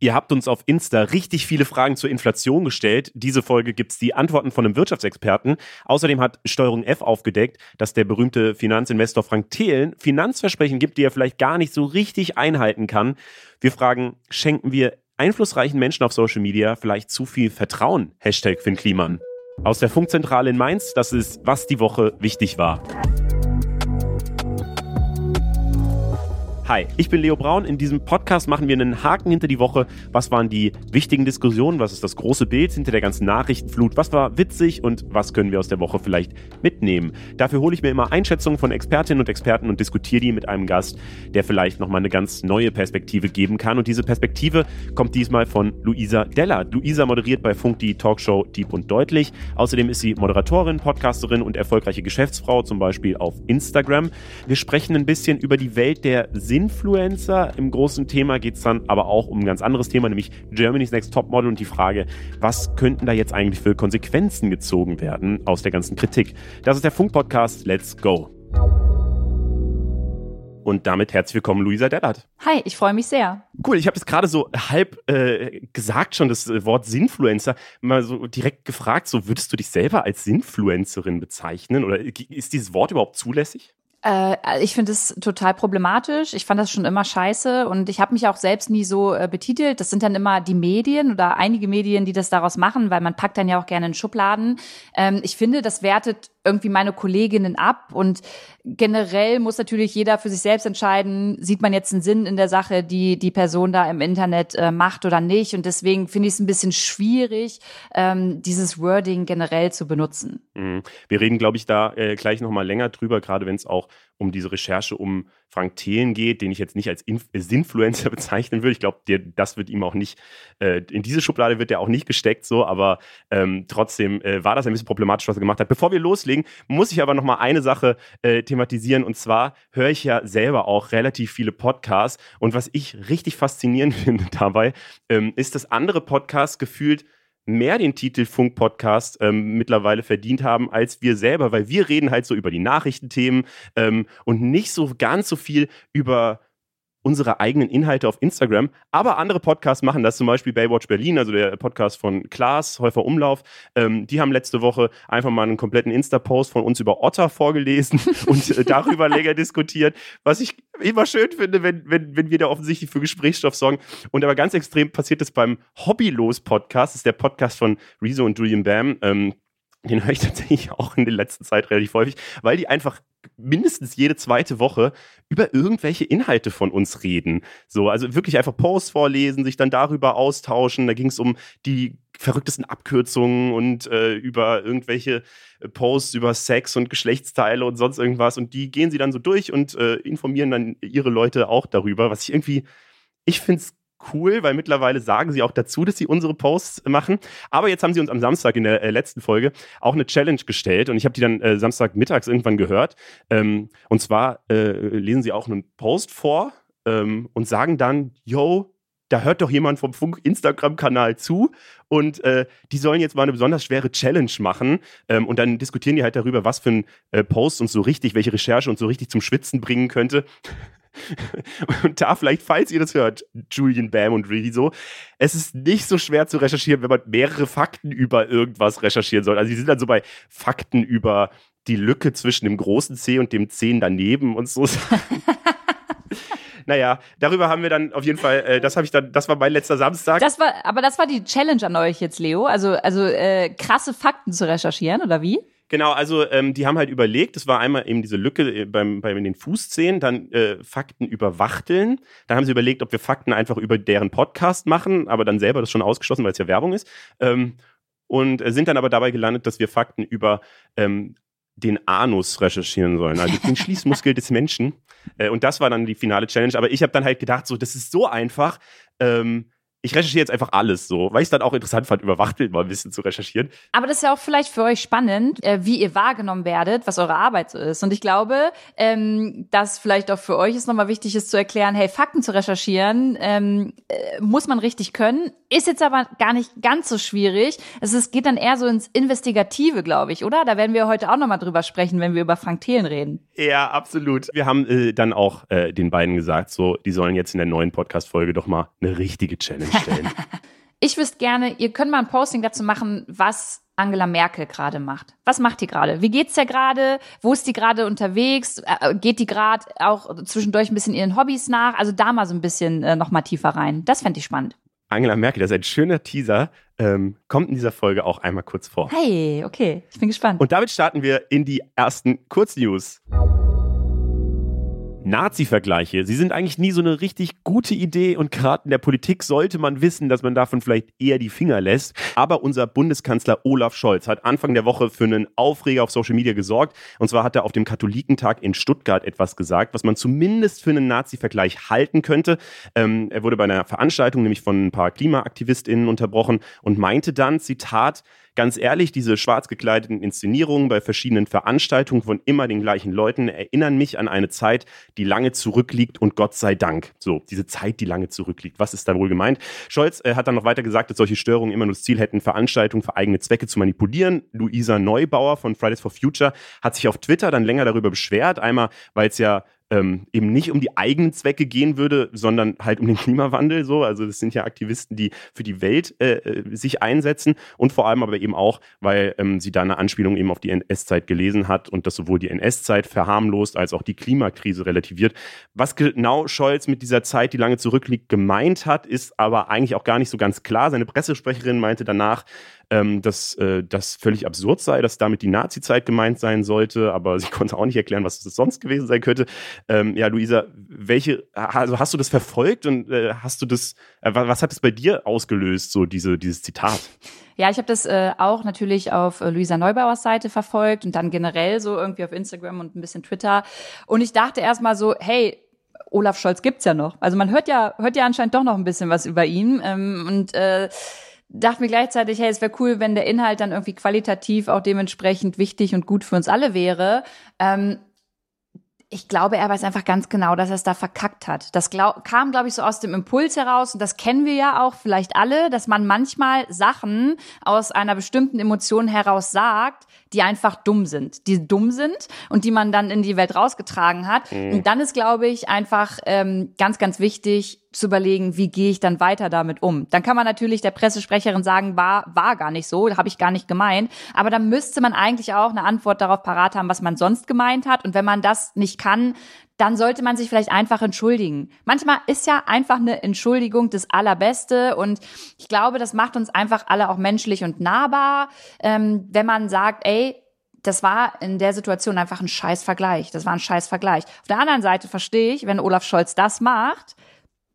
Ihr habt uns auf Insta richtig viele Fragen zur Inflation gestellt. Diese Folge gibt's die Antworten von einem Wirtschaftsexperten. Außerdem hat Steuerung F aufgedeckt, dass der berühmte Finanzinvestor Frank Thelen Finanzversprechen gibt, die er vielleicht gar nicht so richtig einhalten kann. Wir fragen, schenken wir einflussreichen Menschen auf Social Media vielleicht zu viel Vertrauen? Hashtag Finn Kliman. Aus der Funkzentrale in Mainz, das ist, was die Woche wichtig war. Hi, ich bin Leo Braun. In diesem Podcast machen wir einen Haken hinter die Woche. Was waren die wichtigen Diskussionen? Was ist das große Bild hinter der ganzen Nachrichtenflut? Was war witzig und was können wir aus der Woche vielleicht mitnehmen? Dafür hole ich mir immer Einschätzungen von Expertinnen und Experten und diskutiere die mit einem Gast, der vielleicht nochmal eine ganz neue Perspektive geben kann. Und diese Perspektive kommt diesmal von Luisa Deller. Luisa moderiert bei Funk die Talkshow Deep und Deutlich. Außerdem ist sie Moderatorin, Podcasterin und erfolgreiche Geschäftsfrau, zum Beispiel auf Instagram. Wir sprechen ein bisschen über die Welt der Sinn Influencer. Im großen Thema geht es dann aber auch um ein ganz anderes Thema, nämlich Germany's Next Topmodel und die Frage, was könnten da jetzt eigentlich für Konsequenzen gezogen werden aus der ganzen Kritik. Das ist der Funk-Podcast. Let's go. Und damit herzlich willkommen, Luisa Dellert. Hi, ich freue mich sehr. Cool, ich habe jetzt gerade so halb äh, gesagt schon das Wort Sinfluencer, mal so direkt gefragt, so würdest du dich selber als Sinfluencerin bezeichnen oder ist dieses Wort überhaupt zulässig? Äh, ich finde es total problematisch. Ich fand das schon immer scheiße und ich habe mich auch selbst nie so äh, betitelt. Das sind dann immer die Medien oder einige Medien, die das daraus machen, weil man packt dann ja auch gerne in Schubladen. Ähm, ich finde, das wertet irgendwie meine Kolleginnen ab und generell muss natürlich jeder für sich selbst entscheiden, sieht man jetzt einen Sinn in der Sache, die die Person da im Internet äh, macht oder nicht. Und deswegen finde ich es ein bisschen schwierig, ähm, dieses Wording generell zu benutzen. Mhm. Wir reden, glaube ich, da äh, gleich nochmal länger drüber, gerade wenn es auch um diese Recherche um Frank Thelen geht, den ich jetzt nicht als Inf äh, Sinfluencer bezeichnen würde. Ich glaube, das wird ihm auch nicht, äh, in diese Schublade wird er auch nicht gesteckt, so, aber ähm, trotzdem äh, war das ein bisschen problematisch, was er gemacht hat. Bevor wir loslegen, muss ich aber noch mal eine Sache äh, thematisieren und zwar höre ich ja selber auch relativ viele Podcasts und was ich richtig faszinierend finde dabei, ähm, ist, dass andere Podcasts gefühlt mehr den Titel Funk-Podcast ähm, mittlerweile verdient haben als wir selber, weil wir reden halt so über die Nachrichtenthemen ähm, und nicht so ganz so viel über unsere eigenen Inhalte auf Instagram. Aber andere Podcasts machen das, zum Beispiel Baywatch Berlin, also der Podcast von Klaas, Häufer Umlauf. Ähm, die haben letzte Woche einfach mal einen kompletten Insta-Post von uns über Otter vorgelesen und äh, darüber länger diskutiert, was ich immer schön finde, wenn, wenn, wenn wir da offensichtlich für Gesprächsstoff sorgen. Und aber ganz extrem passiert es beim Hobbylos-Podcast, das ist der Podcast von Rezo und Julian Bam. Ähm, den höre ich tatsächlich auch in der letzten Zeit relativ häufig, weil die einfach mindestens jede zweite Woche über irgendwelche Inhalte von uns reden. So, also wirklich einfach Posts vorlesen, sich dann darüber austauschen. Da ging es um die verrücktesten Abkürzungen und äh, über irgendwelche äh, Posts über Sex und Geschlechtsteile und sonst irgendwas. Und die gehen sie dann so durch und äh, informieren dann ihre Leute auch darüber, was ich irgendwie, ich finde es cool, weil mittlerweile sagen sie auch dazu, dass sie unsere Posts machen. Aber jetzt haben sie uns am Samstag in der äh, letzten Folge auch eine Challenge gestellt und ich habe die dann äh, Samstag mittags irgendwann gehört. Ähm, und zwar äh, lesen sie auch einen Post vor ähm, und sagen dann, yo, da hört doch jemand vom Funk Instagram-Kanal zu und äh, die sollen jetzt mal eine besonders schwere Challenge machen ähm, und dann diskutieren die halt darüber, was für ein äh, Post uns so richtig, welche Recherche uns so richtig zum Schwitzen bringen könnte. Und da vielleicht, falls ihr das hört, Julian Bam und so, es ist nicht so schwer zu recherchieren, wenn man mehrere Fakten über irgendwas recherchieren soll. Also die sind dann so bei Fakten über die Lücke zwischen dem großen C und dem C daneben und so. naja, darüber haben wir dann auf jeden Fall, äh, das habe ich dann, das war mein letzter Samstag. Das war, aber das war die Challenge an euch jetzt, Leo. Also, also äh, krasse Fakten zu recherchieren, oder wie? Genau, also ähm, die haben halt überlegt, es war einmal eben diese Lücke äh, beim, beim den Fußzehen, dann äh, Fakten über Wachteln. Dann haben sie überlegt, ob wir Fakten einfach über deren Podcast machen, aber dann selber das schon ausgeschlossen, weil es ja Werbung ist. Ähm, und äh, sind dann aber dabei gelandet, dass wir Fakten über ähm, den Anus recherchieren sollen, also den Schließmuskel des Menschen. Äh, und das war dann die finale Challenge. Aber ich habe dann halt gedacht, so, das ist so einfach. Ähm, ich recherchiere jetzt einfach alles so, weil ich es dann auch interessant fand, über Wachteln mal ein bisschen zu recherchieren. Aber das ist ja auch vielleicht für euch spannend, äh, wie ihr wahrgenommen werdet, was eure Arbeit so ist. Und ich glaube, ähm, dass vielleicht auch für euch es nochmal wichtig ist zu erklären, hey, Fakten zu recherchieren, ähm, äh, muss man richtig können, ist jetzt aber gar nicht ganz so schwierig. Es ist, geht dann eher so ins Investigative, glaube ich, oder? Da werden wir heute auch nochmal drüber sprechen, wenn wir über Frank Thelen reden. Ja, absolut. Wir haben äh, dann auch äh, den beiden gesagt, so, die sollen jetzt in der neuen Podcast-Folge doch mal eine richtige Challenge stellen. ich wüsste gerne, ihr könnt mal ein Posting dazu machen, was Angela Merkel gerade macht. Was macht die gerade? Wie geht's der gerade? Wo ist die gerade unterwegs? Äh, geht die gerade auch zwischendurch ein bisschen ihren Hobbys nach? Also da mal so ein bisschen äh, noch mal tiefer rein. Das fände ich spannend. Angela Merkel, das ist ein schöner Teaser, ähm, kommt in dieser Folge auch einmal kurz vor. Hey, okay, ich bin gespannt. Und damit starten wir in die ersten Kurznews. Nazi-Vergleiche, sie sind eigentlich nie so eine richtig gute Idee und gerade in der Politik sollte man wissen, dass man davon vielleicht eher die Finger lässt. Aber unser Bundeskanzler Olaf Scholz hat Anfang der Woche für einen Aufreger auf Social Media gesorgt. Und zwar hat er auf dem Katholikentag in Stuttgart etwas gesagt, was man zumindest für einen Nazi-Vergleich halten könnte. Ähm, er wurde bei einer Veranstaltung nämlich von ein paar KlimaaktivistInnen unterbrochen und meinte dann, Zitat, ganz ehrlich, diese schwarz gekleideten Inszenierungen bei verschiedenen Veranstaltungen von immer den gleichen Leuten erinnern mich an eine Zeit, die lange zurückliegt und Gott sei Dank. So, diese Zeit, die lange zurückliegt. Was ist da wohl gemeint? Scholz äh, hat dann noch weiter gesagt, dass solche Störungen immer nur das Ziel hätten, Veranstaltungen für eigene Zwecke zu manipulieren. Luisa Neubauer von Fridays for Future hat sich auf Twitter dann länger darüber beschwert. Einmal, weil es ja ähm, eben nicht um die eigenen Zwecke gehen würde, sondern halt um den Klimawandel so. Also das sind ja Aktivisten, die für die Welt äh, äh sich einsetzen und vor allem aber eben auch, weil ähm, sie da eine Anspielung eben auf die NS-Zeit gelesen hat und das sowohl die NS-Zeit verharmlost als auch die Klimakrise relativiert. Was genau Scholz mit dieser Zeit, die lange zurückliegt, gemeint hat, ist aber eigentlich auch gar nicht so ganz klar. Seine Pressesprecherin meinte danach, ähm, dass äh, das völlig absurd sei, dass damit die Nazi-Zeit gemeint sein sollte, aber sie konnte auch nicht erklären, was das sonst gewesen sein könnte. Ähm, ja, Luisa, welche, also hast du das verfolgt und äh, hast du das, äh, was hat es bei dir ausgelöst, so diese, dieses Zitat? Ja, ich habe das äh, auch natürlich auf äh, Luisa Neubauers Seite verfolgt und dann generell so irgendwie auf Instagram und ein bisschen Twitter. Und ich dachte erstmal so, hey, Olaf Scholz gibt's ja noch. Also man hört ja, hört ja anscheinend doch noch ein bisschen was über ihn. Ähm, und äh, dachte mir gleichzeitig, hey, es wäre cool, wenn der Inhalt dann irgendwie qualitativ auch dementsprechend wichtig und gut für uns alle wäre. Ähm, ich glaube, er weiß einfach ganz genau, dass er es da verkackt hat. Das glaub, kam, glaube ich, so aus dem Impuls heraus, und das kennen wir ja auch vielleicht alle, dass man manchmal Sachen aus einer bestimmten Emotion heraus sagt, die einfach dumm sind, die dumm sind und die man dann in die Welt rausgetragen hat. Mhm. Und dann ist, glaube ich, einfach ähm, ganz, ganz wichtig zu überlegen, wie gehe ich dann weiter damit um. Dann kann man natürlich der Pressesprecherin sagen, war, war gar nicht so, habe ich gar nicht gemeint. Aber dann müsste man eigentlich auch eine Antwort darauf parat haben, was man sonst gemeint hat. Und wenn man das nicht kann, dann sollte man sich vielleicht einfach entschuldigen. Manchmal ist ja einfach eine Entschuldigung das Allerbeste und ich glaube, das macht uns einfach alle auch menschlich und nahbar, ähm, wenn man sagt, ey, das war in der Situation einfach ein scheiß Vergleich. Das war ein scheiß Vergleich. Auf der anderen Seite verstehe ich, wenn Olaf Scholz das macht,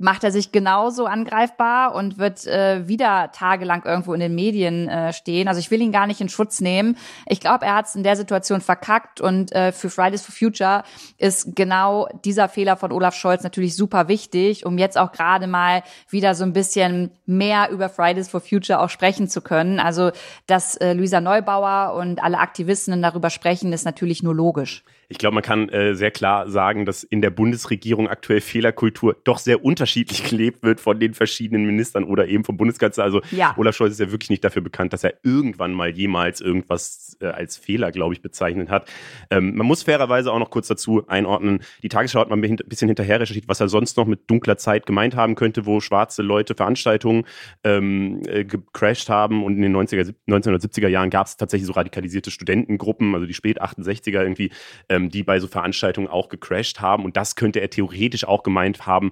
macht er sich genauso angreifbar und wird äh, wieder tagelang irgendwo in den Medien äh, stehen. Also ich will ihn gar nicht in Schutz nehmen. Ich glaube, er hat es in der Situation verkackt und äh, für Fridays for Future ist genau dieser Fehler von Olaf Scholz natürlich super wichtig, um jetzt auch gerade mal wieder so ein bisschen mehr über Fridays for Future auch sprechen zu können. Also, dass äh, Luisa Neubauer und alle Aktivistinnen darüber sprechen, ist natürlich nur logisch. Ich glaube, man kann äh, sehr klar sagen, dass in der Bundesregierung aktuell Fehlerkultur doch sehr unterschiedlich gelebt wird von den verschiedenen Ministern oder eben vom Bundeskanzler. Also ja. Olaf Scholz ist ja wirklich nicht dafür bekannt, dass er irgendwann mal jemals irgendwas äh, als Fehler, glaube ich, bezeichnet hat. Ähm, man muss fairerweise auch noch kurz dazu einordnen, die Tagesschau hat mal ein bisschen hinterher recherchiert, was er sonst noch mit dunkler Zeit gemeint haben könnte, wo schwarze Leute Veranstaltungen ähm, äh, gecrashed haben und in den 90er, 1970er Jahren gab es tatsächlich so radikalisierte Studentengruppen, also die spät 68er irgendwie, ähm, die bei so Veranstaltungen auch gecrashed haben. Und das könnte er theoretisch auch gemeint haben.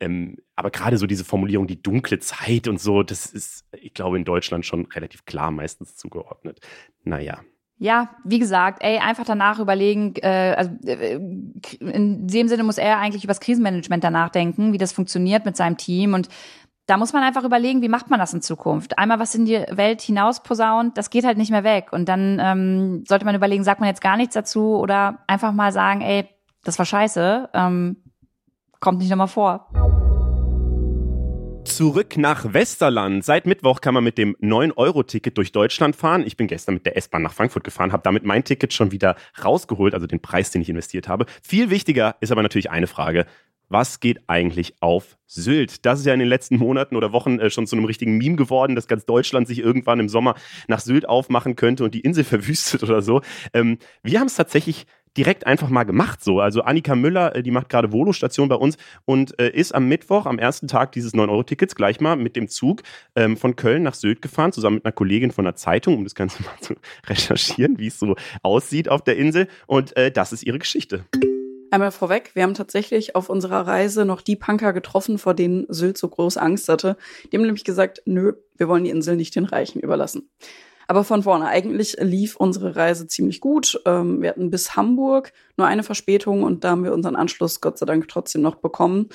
Ähm, aber gerade so diese Formulierung, die dunkle Zeit und so, das ist, ich glaube, in Deutschland schon relativ klar meistens zugeordnet. Naja. Ja, wie gesagt, ey, einfach danach überlegen, äh, also äh, in dem Sinne muss er eigentlich über das Krisenmanagement danach denken, wie das funktioniert mit seinem Team und da muss man einfach überlegen, wie macht man das in Zukunft? Einmal was in die Welt hinaus posaunt, das geht halt nicht mehr weg. Und dann ähm, sollte man überlegen, sagt man jetzt gar nichts dazu oder einfach mal sagen, ey, das war scheiße, ähm, kommt nicht nochmal vor. Zurück nach Westerland. Seit Mittwoch kann man mit dem 9-Euro-Ticket durch Deutschland fahren. Ich bin gestern mit der S-Bahn nach Frankfurt gefahren, habe damit mein Ticket schon wieder rausgeholt, also den Preis, den ich investiert habe. Viel wichtiger ist aber natürlich eine Frage was geht eigentlich auf Sylt? Das ist ja in den letzten Monaten oder Wochen äh, schon zu einem richtigen Meme geworden, dass ganz Deutschland sich irgendwann im Sommer nach Sylt aufmachen könnte und die Insel verwüstet oder so. Ähm, wir haben es tatsächlich direkt einfach mal gemacht so. Also Annika Müller, äh, die macht gerade Volo-Station bei uns und äh, ist am Mittwoch, am ersten Tag dieses 9-Euro-Tickets, gleich mal mit dem Zug ähm, von Köln nach Sylt gefahren, zusammen mit einer Kollegin von der Zeitung, um das Ganze mal zu recherchieren, wie es so aussieht auf der Insel. Und äh, das ist ihre Geschichte. Einmal vorweg, wir haben tatsächlich auf unserer Reise noch die Punker getroffen, vor denen Sylt so große Angst hatte. Die haben nämlich gesagt, nö, wir wollen die Insel nicht den Reichen überlassen. Aber von vorne, eigentlich lief unsere Reise ziemlich gut. Ähm, wir hatten bis Hamburg nur eine Verspätung und da haben wir unseren Anschluss Gott sei Dank trotzdem noch bekommen.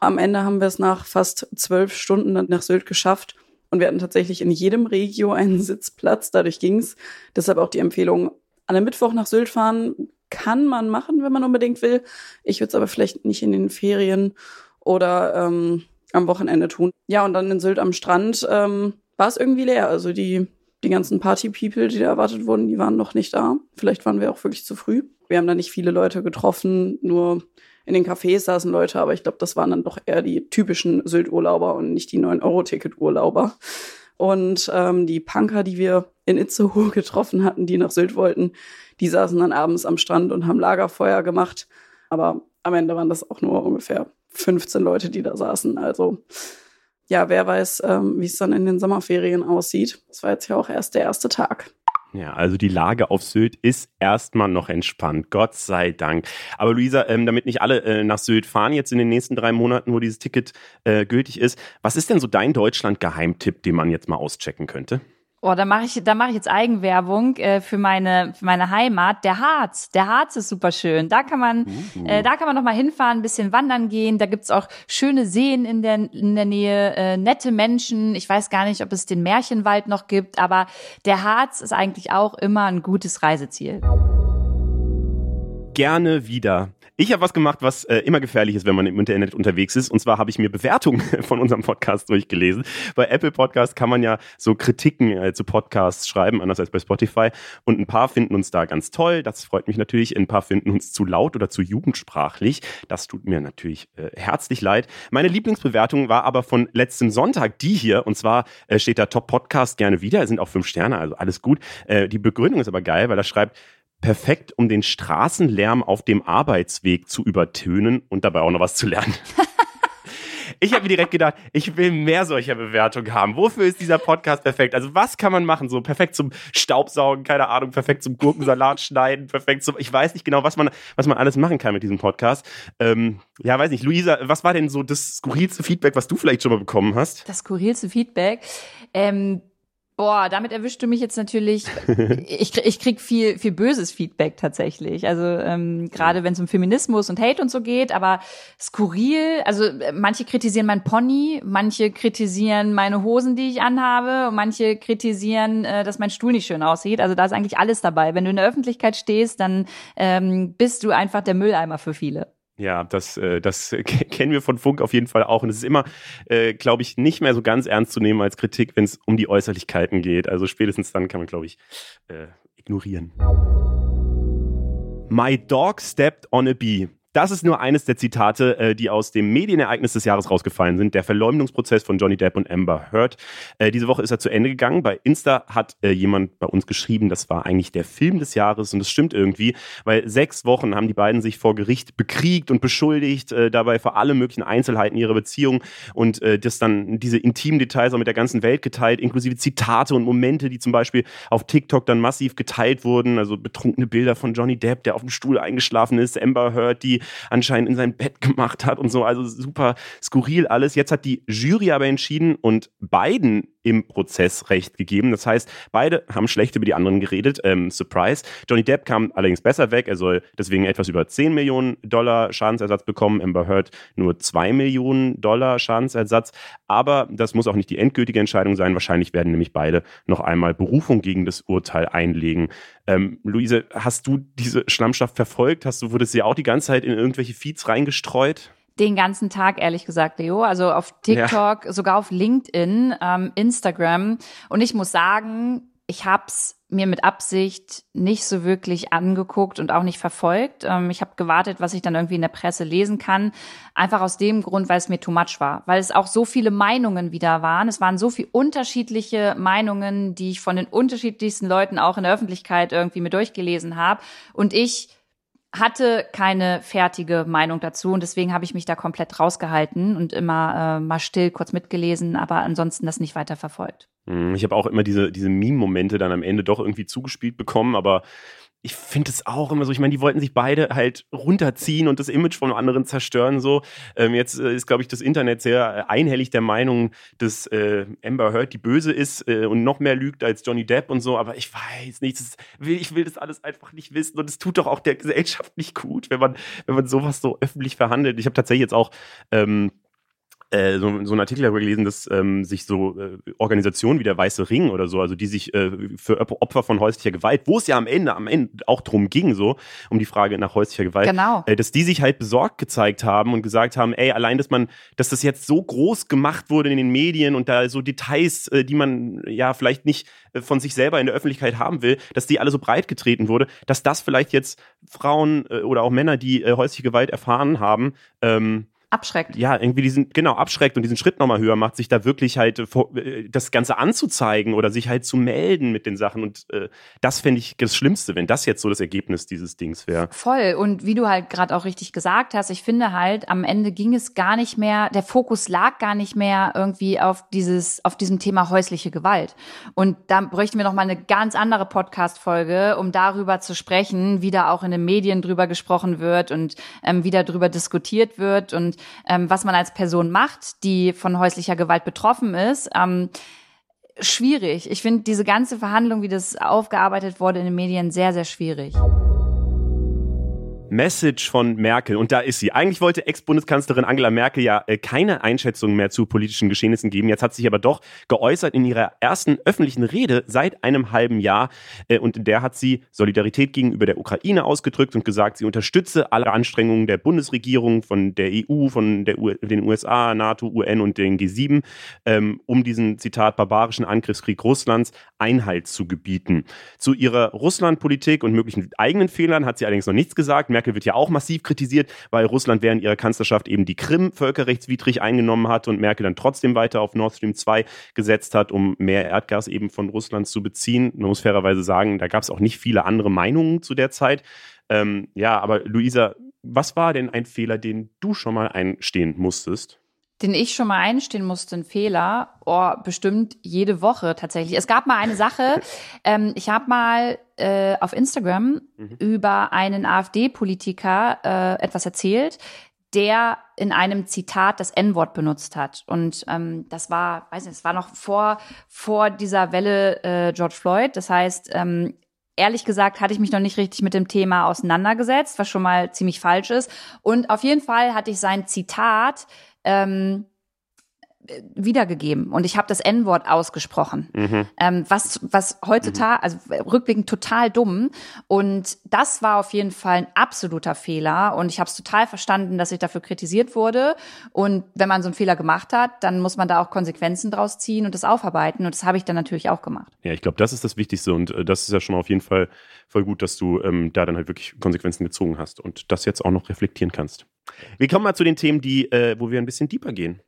Am Ende haben wir es nach fast zwölf Stunden nach Sylt geschafft. Und wir hatten tatsächlich in jedem Regio einen Sitzplatz. Dadurch ging's. Deshalb auch die Empfehlung, an einem Mittwoch nach Sylt fahren kann man machen, wenn man unbedingt will. Ich würde es aber vielleicht nicht in den Ferien oder ähm, am Wochenende tun. Ja, und dann in Sylt am Strand ähm, war es irgendwie leer. Also die, die ganzen Party-People, die da erwartet wurden, die waren noch nicht da. Vielleicht waren wir auch wirklich zu früh. Wir haben da nicht viele Leute getroffen, nur in den Cafés saßen Leute, aber ich glaube, das waren dann doch eher die typischen Sylt-Urlauber und nicht die 9-Euro-Ticket-Urlauber. Und ähm, die Punker, die wir in Itzehoe getroffen hatten, die nach Sylt wollten, die saßen dann abends am Strand und haben Lagerfeuer gemacht. Aber am Ende waren das auch nur ungefähr 15 Leute, die da saßen. Also ja, wer weiß, ähm, wie es dann in den Sommerferien aussieht. Das war jetzt ja auch erst der erste Tag. Ja, also die Lage auf Sylt ist erstmal noch entspannt, Gott sei Dank. Aber Luisa, ähm, damit nicht alle äh, nach Sylt fahren jetzt in den nächsten drei Monaten, wo dieses Ticket äh, gültig ist, was ist denn so dein Deutschland-Geheimtipp, den man jetzt mal auschecken könnte? Oh, da mache ich, da mache ich jetzt Eigenwerbung äh, für meine für meine Heimat. Der Harz, der Harz ist super schön. Da kann man, uh. äh, da kann man noch mal hinfahren, ein bisschen wandern gehen. Da gibt's auch schöne Seen in der in der Nähe, äh, nette Menschen. Ich weiß gar nicht, ob es den Märchenwald noch gibt, aber der Harz ist eigentlich auch immer ein gutes Reiseziel. Gerne wieder. Ich habe was gemacht, was äh, immer gefährlich ist, wenn man im Internet unterwegs ist. Und zwar habe ich mir Bewertungen von unserem Podcast durchgelesen. Bei Apple Podcast kann man ja so Kritiken äh, zu Podcasts schreiben, anders als bei Spotify. Und ein paar finden uns da ganz toll. Das freut mich natürlich. Ein paar finden uns zu laut oder zu jugendsprachlich. Das tut mir natürlich äh, herzlich leid. Meine Lieblingsbewertung war aber von letztem Sonntag die hier. Und zwar äh, steht da Top Podcast gerne wieder. Es sind auch fünf Sterne, also alles gut. Äh, die Begründung ist aber geil, weil er schreibt, perfekt, um den Straßenlärm auf dem Arbeitsweg zu übertönen und dabei auch noch was zu lernen. Ich habe mir direkt gedacht, ich will mehr solcher Bewertungen haben. Wofür ist dieser Podcast perfekt? Also was kann man machen? So perfekt zum Staubsaugen, keine Ahnung, perfekt zum Gurkensalat schneiden, perfekt zum, ich weiß nicht genau, was man, was man alles machen kann mit diesem Podcast. Ähm, ja, weiß nicht. Luisa, was war denn so das skurrilste Feedback, was du vielleicht schon mal bekommen hast? Das skurrilste Feedback? Ähm Boah, damit erwischst du mich jetzt natürlich. ich, ich krieg viel, viel böses Feedback tatsächlich. Also ähm, gerade wenn es um Feminismus und Hate und so geht, aber skurril. Also äh, manche kritisieren mein Pony, manche kritisieren meine Hosen, die ich anhabe, und manche kritisieren, äh, dass mein Stuhl nicht schön aussieht. Also da ist eigentlich alles dabei. Wenn du in der Öffentlichkeit stehst, dann ähm, bist du einfach der Mülleimer für viele. Ja, das, äh, das kennen wir von Funk auf jeden Fall auch. Und es ist immer, äh, glaube ich, nicht mehr so ganz ernst zu nehmen als Kritik, wenn es um die Äußerlichkeiten geht. Also spätestens dann kann man, glaube ich, äh, ignorieren. My dog stepped on a bee. Das ist nur eines der Zitate, äh, die aus dem Medienereignis des Jahres rausgefallen sind. Der Verleumdungsprozess von Johnny Depp und Amber Heard. Äh, diese Woche ist er zu Ende gegangen. Bei Insta hat äh, jemand bei uns geschrieben, das war eigentlich der Film des Jahres und das stimmt irgendwie, weil sechs Wochen haben die beiden sich vor Gericht bekriegt und beschuldigt, dabei vor alle möglichen Einzelheiten ihrer Beziehung und das dann diese intimen Details auch mit der ganzen Welt geteilt, inklusive Zitate und Momente, die zum Beispiel auf TikTok dann massiv geteilt wurden. Also betrunkene Bilder von Johnny Depp, der auf dem Stuhl eingeschlafen ist, Amber Heard, die anscheinend in sein Bett gemacht hat und so. Also super skurril alles. Jetzt hat die Jury aber entschieden und beiden im Prozess Recht gegeben. Das heißt, beide haben schlecht über die anderen geredet. Ähm, Surprise. Johnny Depp kam allerdings besser weg. Er soll deswegen etwas über 10 Millionen Dollar Schadensersatz bekommen. Amber Heard nur 2 Millionen Dollar Schadensersatz. Aber das muss auch nicht die endgültige Entscheidung sein. Wahrscheinlich werden nämlich beide noch einmal Berufung gegen das Urteil einlegen. Ähm, Luise, hast du diese Schlammschaft verfolgt? Hast du, wurdest sie auch die ganze Zeit in irgendwelche Feeds reingestreut? Den ganzen Tag, ehrlich gesagt, Leo. Also auf TikTok, ja. sogar auf LinkedIn, ähm, Instagram. Und ich muss sagen, ich hab's mir mit Absicht nicht so wirklich angeguckt und auch nicht verfolgt. Ähm, ich habe gewartet, was ich dann irgendwie in der Presse lesen kann. Einfach aus dem Grund, weil es mir too much war. Weil es auch so viele Meinungen wieder waren. Es waren so viele unterschiedliche Meinungen, die ich von den unterschiedlichsten Leuten auch in der Öffentlichkeit irgendwie mir durchgelesen habe. Und ich hatte keine fertige Meinung dazu und deswegen habe ich mich da komplett rausgehalten und immer äh, mal still kurz mitgelesen, aber ansonsten das nicht weiter verfolgt. Hm, ich habe auch immer diese, diese Meme-Momente dann am Ende doch irgendwie zugespielt bekommen, aber ich finde es auch immer so, ich meine, die wollten sich beide halt runterziehen und das Image von anderen zerstören. So, ähm, jetzt äh, ist, glaube ich, das Internet sehr äh, einhellig der Meinung, dass äh, Amber Heard die Böse ist äh, und noch mehr lügt als Johnny Depp und so, aber ich weiß nicht, will, ich will das alles einfach nicht wissen und es tut doch auch der Gesellschaft nicht gut, wenn man, wenn man sowas so öffentlich verhandelt. Ich habe tatsächlich jetzt auch ähm, äh, so, so einen Artikel darüber gelesen, dass ähm, sich so äh, Organisationen wie der Weiße Ring oder so, also die sich äh, für Opfer von häuslicher Gewalt, wo es ja am Ende, am Ende auch drum ging, so um die Frage nach häuslicher Gewalt, genau. äh, dass die sich halt besorgt gezeigt haben und gesagt haben, ey, allein, dass man, dass das jetzt so groß gemacht wurde in den Medien und da so Details, äh, die man ja vielleicht nicht äh, von sich selber in der Öffentlichkeit haben will, dass die alle so breit getreten wurde, dass das vielleicht jetzt Frauen äh, oder auch Männer, die äh, häusliche Gewalt erfahren haben, ähm, abschreckt. Ja, irgendwie diesen, genau, abschreckt und diesen Schritt nochmal höher macht, sich da wirklich halt äh, das Ganze anzuzeigen oder sich halt zu melden mit den Sachen. Und äh, das fände ich das Schlimmste, wenn das jetzt so das Ergebnis dieses Dings wäre. Voll. Und wie du halt gerade auch richtig gesagt hast, ich finde halt, am Ende ging es gar nicht mehr, der Fokus lag gar nicht mehr irgendwie auf dieses, auf diesem Thema häusliche Gewalt. Und da bräuchten wir nochmal eine ganz andere Podcast-Folge, um darüber zu sprechen, wie da auch in den Medien drüber gesprochen wird und ähm, wie da drüber diskutiert wird und ähm, was man als Person macht, die von häuslicher Gewalt betroffen ist. Ähm, schwierig. Ich finde diese ganze Verhandlung, wie das aufgearbeitet wurde in den Medien, sehr, sehr schwierig. Message von Merkel. Und da ist sie. Eigentlich wollte Ex-Bundeskanzlerin Angela Merkel ja äh, keine Einschätzung mehr zu politischen Geschehnissen geben. Jetzt hat sie sich aber doch geäußert in ihrer ersten öffentlichen Rede seit einem halben Jahr. Äh, und in der hat sie Solidarität gegenüber der Ukraine ausgedrückt und gesagt, sie unterstütze alle Anstrengungen der Bundesregierung, von der EU, von der U den USA, NATO, UN und den G7, ähm, um diesen, Zitat, barbarischen Angriffskrieg Russlands Einhalt zu gebieten. Zu ihrer Russlandpolitik und möglichen eigenen Fehlern hat sie allerdings noch nichts gesagt. Merkel wird ja auch massiv kritisiert, weil Russland während ihrer Kanzlerschaft eben die Krim völkerrechtswidrig eingenommen hat und Merkel dann trotzdem weiter auf Nord Stream 2 gesetzt hat, um mehr Erdgas eben von Russland zu beziehen. Man muss fairerweise sagen, da gab es auch nicht viele andere Meinungen zu der Zeit. Ähm, ja, aber Luisa, was war denn ein Fehler, den du schon mal einstehen musstest? Den ich schon mal einstehen musste, ein Fehler, oh, bestimmt jede Woche tatsächlich. Es gab mal eine Sache, ähm, ich habe mal äh, auf Instagram mhm. über einen AfD-Politiker äh, etwas erzählt, der in einem Zitat das N-Wort benutzt hat. Und ähm, das war, weiß nicht, es war noch vor, vor dieser Welle äh, George Floyd. Das heißt, ähm, ehrlich gesagt hatte ich mich noch nicht richtig mit dem Thema auseinandergesetzt, was schon mal ziemlich falsch ist. Und auf jeden Fall hatte ich sein Zitat ähm, wiedergegeben und ich habe das N-Wort ausgesprochen, mhm. ähm, was was heutzutage, also rückblickend total dumm und das war auf jeden Fall ein absoluter Fehler und ich habe es total verstanden, dass ich dafür kritisiert wurde und wenn man so einen Fehler gemacht hat, dann muss man da auch Konsequenzen draus ziehen und das aufarbeiten und das habe ich dann natürlich auch gemacht. Ja, ich glaube, das ist das Wichtigste und äh, das ist ja schon mal auf jeden Fall voll gut, dass du ähm, da dann halt wirklich Konsequenzen gezogen hast und das jetzt auch noch reflektieren kannst. Wir kommen mal zu den Themen, die, äh, wo wir ein bisschen deeper gehen.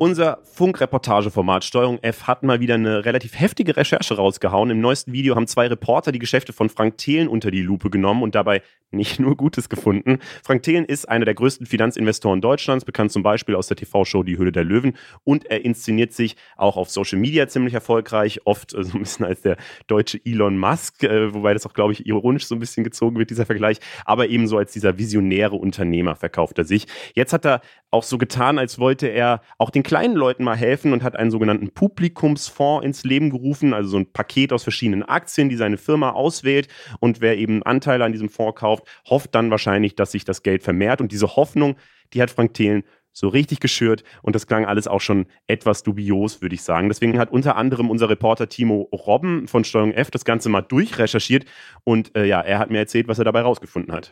Unser Funkreportageformat Steuerung F hat mal wieder eine relativ heftige Recherche rausgehauen. Im neuesten Video haben zwei Reporter die Geschäfte von Frank Thelen unter die Lupe genommen und dabei nicht nur Gutes gefunden. Frank Thelen ist einer der größten Finanzinvestoren Deutschlands, bekannt zum Beispiel aus der TV-Show Die Höhle der Löwen und er inszeniert sich auch auf Social Media ziemlich erfolgreich, oft äh, so ein bisschen als der deutsche Elon Musk, äh, wobei das auch, glaube ich, ironisch so ein bisschen gezogen wird, dieser Vergleich, aber ebenso als dieser visionäre Unternehmer verkauft er sich. Jetzt hat er auch so getan, als wollte er auch den kleinen Leuten mal helfen und hat einen sogenannten Publikumsfonds ins Leben gerufen, also so ein Paket aus verschiedenen Aktien, die seine Firma auswählt und wer eben Anteile an diesem Fonds kauft, hofft dann wahrscheinlich, dass sich das Geld vermehrt und diese Hoffnung, die hat Frank Thelen so richtig geschürt und das klang alles auch schon etwas dubios, würde ich sagen. Deswegen hat unter anderem unser Reporter Timo Robben von Steuerung F das Ganze mal durchrecherchiert und äh, ja, er hat mir erzählt, was er dabei rausgefunden hat.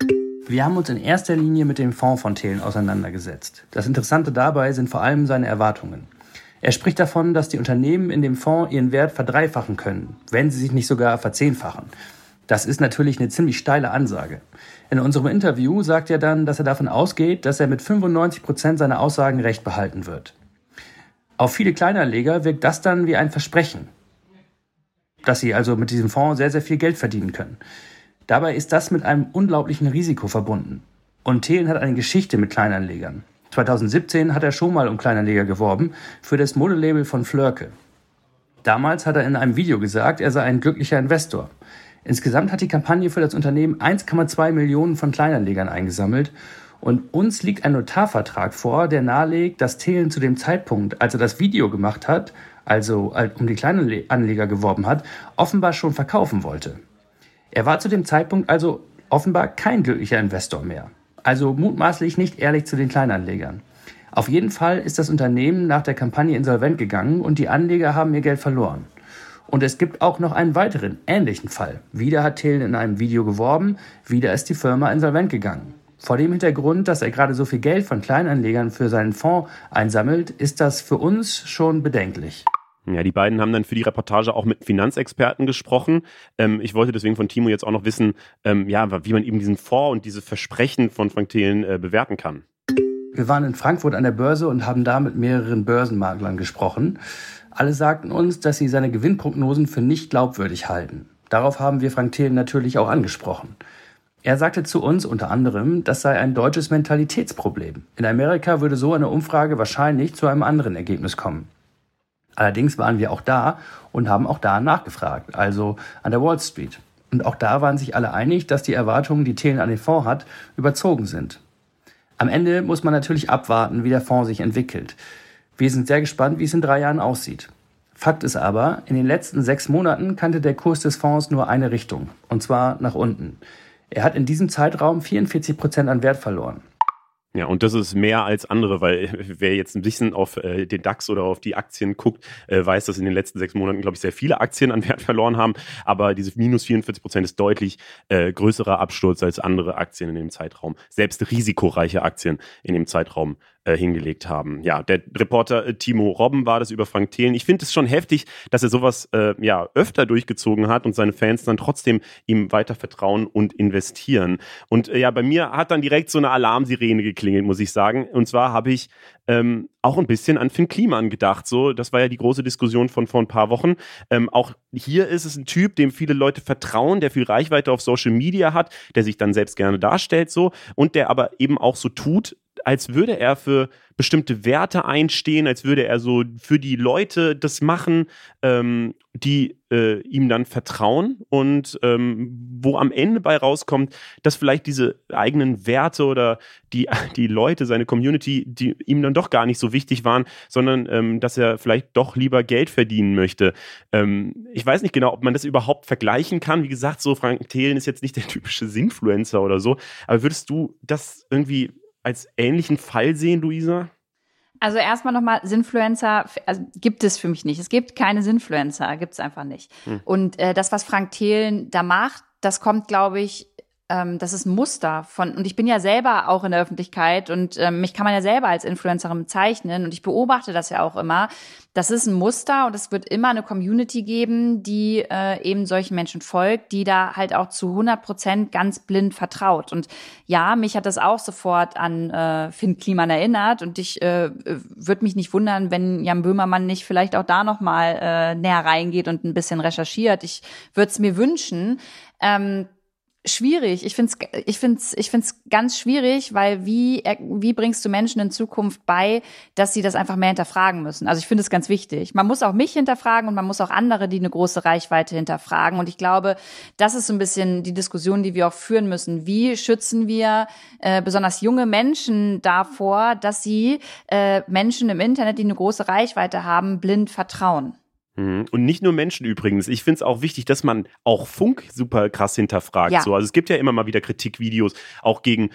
Wir haben uns in erster Linie mit dem Fonds von Thelen auseinandergesetzt. Das Interessante dabei sind vor allem seine Erwartungen. Er spricht davon, dass die Unternehmen in dem Fonds ihren Wert verdreifachen können, wenn sie sich nicht sogar verzehnfachen. Das ist natürlich eine ziemlich steile Ansage. In unserem Interview sagt er dann, dass er davon ausgeht, dass er mit 95 Prozent seiner Aussagen recht behalten wird. Auf viele Kleinanleger wirkt das dann wie ein Versprechen, dass sie also mit diesem Fonds sehr, sehr viel Geld verdienen können. Dabei ist das mit einem unglaublichen Risiko verbunden. Und Thelen hat eine Geschichte mit Kleinanlegern. 2017 hat er schon mal um Kleinanleger geworben für das Modelabel von Flörke. Damals hat er in einem Video gesagt, er sei ein glücklicher Investor. Insgesamt hat die Kampagne für das Unternehmen 1,2 Millionen von Kleinanlegern eingesammelt und uns liegt ein Notarvertrag vor, der nahelegt, dass Thelen zu dem Zeitpunkt, als er das Video gemacht hat, also um die Kleinanleger geworben hat, offenbar schon verkaufen wollte. Er war zu dem Zeitpunkt also offenbar kein glücklicher Investor mehr. Also mutmaßlich nicht ehrlich zu den Kleinanlegern. Auf jeden Fall ist das Unternehmen nach der Kampagne insolvent gegangen und die Anleger haben ihr Geld verloren. Und es gibt auch noch einen weiteren, ähnlichen Fall. Wieder hat Thelen in einem Video geworben, wieder ist die Firma insolvent gegangen. Vor dem Hintergrund, dass er gerade so viel Geld von Kleinanlegern für seinen Fonds einsammelt, ist das für uns schon bedenklich. Ja, die beiden haben dann für die Reportage auch mit Finanzexperten gesprochen. Ähm, ich wollte deswegen von Timo jetzt auch noch wissen, ähm, ja, wie man eben diesen Fonds und diese Versprechen von Frank Thelen äh, bewerten kann. Wir waren in Frankfurt an der Börse und haben da mit mehreren Börsenmaklern gesprochen. Alle sagten uns, dass sie seine Gewinnprognosen für nicht glaubwürdig halten. Darauf haben wir Frank Thelen natürlich auch angesprochen. Er sagte zu uns unter anderem, das sei ein deutsches Mentalitätsproblem. In Amerika würde so eine Umfrage wahrscheinlich zu einem anderen Ergebnis kommen. Allerdings waren wir auch da und haben auch da nachgefragt, also an der Wall Street. Und auch da waren sich alle einig, dass die Erwartungen, die Thelen an den Fonds hat, überzogen sind. Am Ende muss man natürlich abwarten, wie der Fonds sich entwickelt. Wir sind sehr gespannt, wie es in drei Jahren aussieht. Fakt ist aber, in den letzten sechs Monaten kannte der Kurs des Fonds nur eine Richtung, und zwar nach unten. Er hat in diesem Zeitraum 44 Prozent an Wert verloren. Ja, und das ist mehr als andere, weil wer jetzt ein bisschen auf äh, den DAX oder auf die Aktien guckt, äh, weiß, dass in den letzten sechs Monaten, glaube ich, sehr viele Aktien an Wert verloren haben. Aber diese minus 44 Prozent ist deutlich äh, größerer Absturz als andere Aktien in dem Zeitraum. Selbst risikoreiche Aktien in dem Zeitraum äh, hingelegt haben. Ja, der Reporter äh, Timo Robben war das über Frank Thelen. Ich finde es schon heftig, dass er sowas äh, ja öfter durchgezogen hat und seine Fans dann trotzdem ihm weiter vertrauen und investieren. Und äh, ja, bei mir hat dann direkt so eine Alarmsirene geklingelt, muss ich sagen. Und zwar habe ich ähm, auch ein bisschen an Finn Kliman gedacht. So, das war ja die große Diskussion von vor ein paar Wochen. Ähm, auch hier ist es ein Typ, dem viele Leute vertrauen, der viel Reichweite auf Social Media hat, der sich dann selbst gerne darstellt, so und der aber eben auch so tut, als würde er für bestimmte Werte einstehen, als würde er so für die Leute das machen, ähm, die äh, ihm dann vertrauen und ähm, wo am Ende bei rauskommt, dass vielleicht diese eigenen Werte oder die, die Leute, seine Community, die ihm dann doch gar nicht so wichtig waren, sondern ähm, dass er vielleicht doch lieber Geld verdienen möchte. Ähm, ich weiß nicht genau, ob man das überhaupt vergleichen kann. Wie gesagt, so Frank Thelen ist jetzt nicht der typische Sinfluencer oder so, aber würdest du das irgendwie als ähnlichen Fall sehen, Luisa? Also erstmal nochmal, Sinfluencer also gibt es für mich nicht. Es gibt keine Sinfluencer, gibt es einfach nicht. Hm. Und äh, das, was Frank Thelen da macht, das kommt, glaube ich, ähm, das ist ein Muster von, und ich bin ja selber auch in der Öffentlichkeit und ähm, mich kann man ja selber als Influencerin bezeichnen und ich beobachte das ja auch immer. Das ist ein Muster und es wird immer eine Community geben, die äh, eben solchen Menschen folgt, die da halt auch zu 100 Prozent ganz blind vertraut. Und ja, mich hat das auch sofort an äh, Finn Kliman erinnert und ich äh, würde mich nicht wundern, wenn Jan Böhmermann nicht vielleicht auch da nochmal äh, näher reingeht und ein bisschen recherchiert. Ich würde es mir wünschen. Ähm, schwierig. Ich finde es ich find's, ich find's ganz schwierig, weil wie, wie bringst du Menschen in Zukunft bei, dass sie das einfach mehr hinterfragen müssen? Also ich finde es ganz wichtig. Man muss auch mich hinterfragen und man muss auch andere, die eine große Reichweite hinterfragen. Und ich glaube, das ist so ein bisschen die Diskussion, die wir auch führen müssen. Wie schützen wir äh, besonders junge Menschen davor, dass sie äh, Menschen im Internet, die eine große Reichweite haben, blind vertrauen? Mhm. Und nicht nur Menschen übrigens. Ich finde es auch wichtig, dass man auch Funk super krass hinterfragt. Ja. So. Also es gibt ja immer mal wieder Kritikvideos, auch gegen,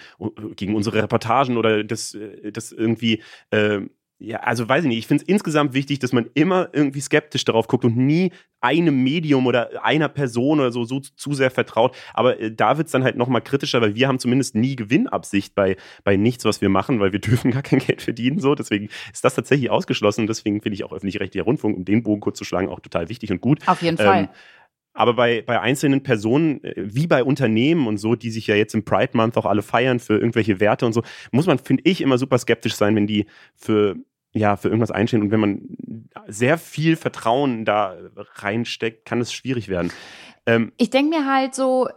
gegen unsere Reportagen oder das, äh, das irgendwie. Äh, ja, also weiß ich nicht, ich finde es insgesamt wichtig, dass man immer irgendwie skeptisch darauf guckt und nie einem Medium oder einer Person oder so, so zu sehr vertraut. Aber äh, da wird es dann halt nochmal kritischer, weil wir haben zumindest nie Gewinnabsicht bei, bei nichts, was wir machen, weil wir dürfen gar kein Geld verdienen. So. Deswegen ist das tatsächlich ausgeschlossen. Deswegen finde ich auch öffentlich-rechtlicher Rundfunk, um den Bogen kurz zu schlagen, auch total wichtig und gut. Auf jeden ähm, Fall. Aber bei, bei einzelnen Personen, äh, wie bei Unternehmen und so, die sich ja jetzt im Pride Month auch alle feiern für irgendwelche Werte und so, muss man, finde ich, immer super skeptisch sein, wenn die für ja, für irgendwas einstehen. Und wenn man sehr viel Vertrauen da reinsteckt, kann es schwierig werden. Ähm, ich denke mir halt so,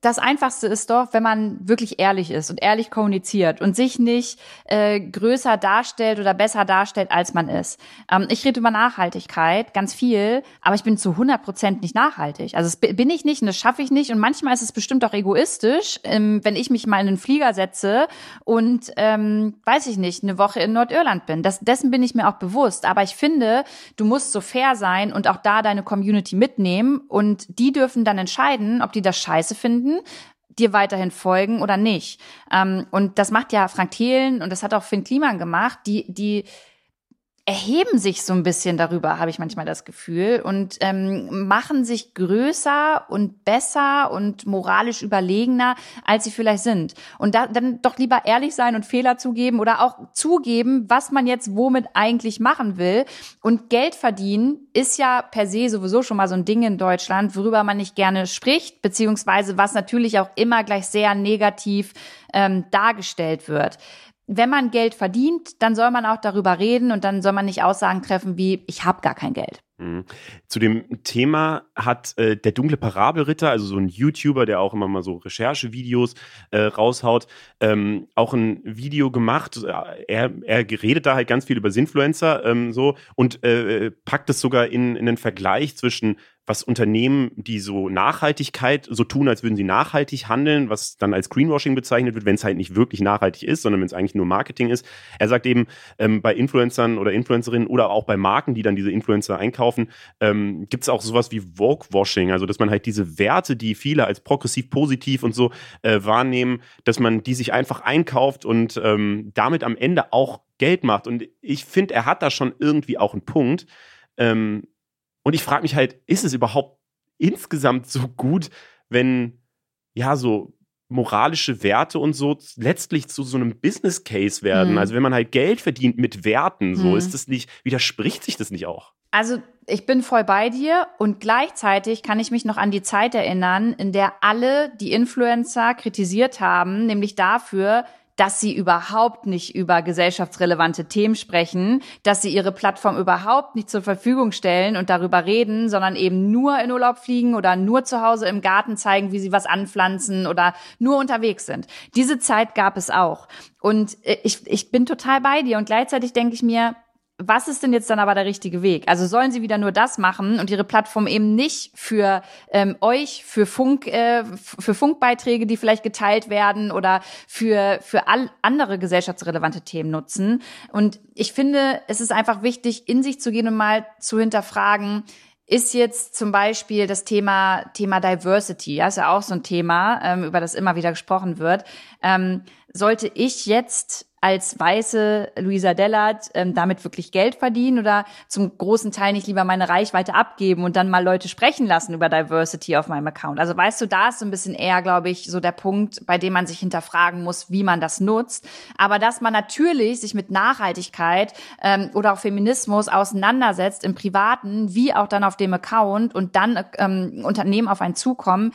das Einfachste ist doch, wenn man wirklich ehrlich ist und ehrlich kommuniziert und sich nicht äh, größer darstellt oder besser darstellt, als man ist. Ähm, ich rede über Nachhaltigkeit ganz viel, aber ich bin zu 100 Prozent nicht nachhaltig. Also das bin ich nicht und das schaffe ich nicht. Und manchmal ist es bestimmt auch egoistisch, ähm, wenn ich mich mal in einen Flieger setze und, ähm, weiß ich nicht, eine Woche in Nordirland bin. Das, dessen bin ich mir auch bewusst. Aber ich finde, du musst so fair sein und auch da deine Community mitnehmen und die dürfen dann entscheiden, ob die das scheiße finden finden, dir weiterhin folgen oder nicht. Ähm, und das macht ja Frank Thelen und das hat auch Finn Kliman gemacht, die, die erheben sich so ein bisschen darüber, habe ich manchmal das Gefühl, und ähm, machen sich größer und besser und moralisch überlegener, als sie vielleicht sind. Und da, dann doch lieber ehrlich sein und Fehler zugeben oder auch zugeben, was man jetzt womit eigentlich machen will. Und Geld verdienen ist ja per se sowieso schon mal so ein Ding in Deutschland, worüber man nicht gerne spricht, beziehungsweise was natürlich auch immer gleich sehr negativ ähm, dargestellt wird wenn man Geld verdient, dann soll man auch darüber reden und dann soll man nicht Aussagen treffen wie, ich habe gar kein Geld. Mhm. Zu dem Thema hat äh, der dunkle Parabelritter, also so ein YouTuber, der auch immer mal so Recherchevideos äh, raushaut, ähm, auch ein Video gemacht. Er, er redet da halt ganz viel über Sinfluencer ähm, so und äh, packt es sogar in, in den Vergleich zwischen was Unternehmen, die so Nachhaltigkeit so tun, als würden sie nachhaltig handeln, was dann als Greenwashing bezeichnet wird, wenn es halt nicht wirklich nachhaltig ist, sondern wenn es eigentlich nur Marketing ist. Er sagt eben, ähm, bei Influencern oder Influencerinnen oder auch bei Marken, die dann diese Influencer einkaufen, ähm, gibt es auch sowas wie Vogue-Washing, also dass man halt diese Werte, die viele als progressiv positiv und so äh, wahrnehmen, dass man die sich einfach einkauft und ähm, damit am Ende auch Geld macht. Und ich finde, er hat da schon irgendwie auch einen Punkt. Ähm, und ich frage mich halt, ist es überhaupt insgesamt so gut, wenn ja so moralische Werte und so letztlich zu so einem Business Case werden. Mhm. Also wenn man halt Geld verdient mit Werten, so mhm. ist das nicht, widerspricht sich das nicht auch? Also ich bin voll bei dir und gleichzeitig kann ich mich noch an die Zeit erinnern, in der alle die Influencer kritisiert haben, nämlich dafür, dass sie überhaupt nicht über gesellschaftsrelevante Themen sprechen, dass sie ihre Plattform überhaupt nicht zur Verfügung stellen und darüber reden, sondern eben nur in Urlaub fliegen oder nur zu Hause im Garten zeigen, wie sie was anpflanzen oder nur unterwegs sind. Diese Zeit gab es auch. Und äh, ich, ich bin total bei dir und gleichzeitig denke ich mir, was ist denn jetzt dann aber der richtige Weg? Also sollen sie wieder nur das machen und ihre Plattform eben nicht für ähm, euch, für Funk, äh, für Funkbeiträge, die vielleicht geteilt werden oder für für all andere gesellschaftsrelevante Themen nutzen? Und ich finde, es ist einfach wichtig, in sich zu gehen und mal zu hinterfragen, ist jetzt zum Beispiel das Thema Thema Diversity, ja, ist ja auch so ein Thema, ähm, über das immer wieder gesprochen wird. Ähm, sollte ich jetzt als weiße Luisa Dellert ähm, damit wirklich Geld verdienen oder zum großen Teil nicht lieber meine Reichweite abgeben und dann mal Leute sprechen lassen über Diversity auf meinem Account? Also weißt du, da ist so ein bisschen eher, glaube ich, so der Punkt, bei dem man sich hinterfragen muss, wie man das nutzt. Aber dass man natürlich sich mit Nachhaltigkeit ähm, oder auch Feminismus auseinandersetzt im Privaten, wie auch dann auf dem Account und dann ähm, Unternehmen auf einen zukommen,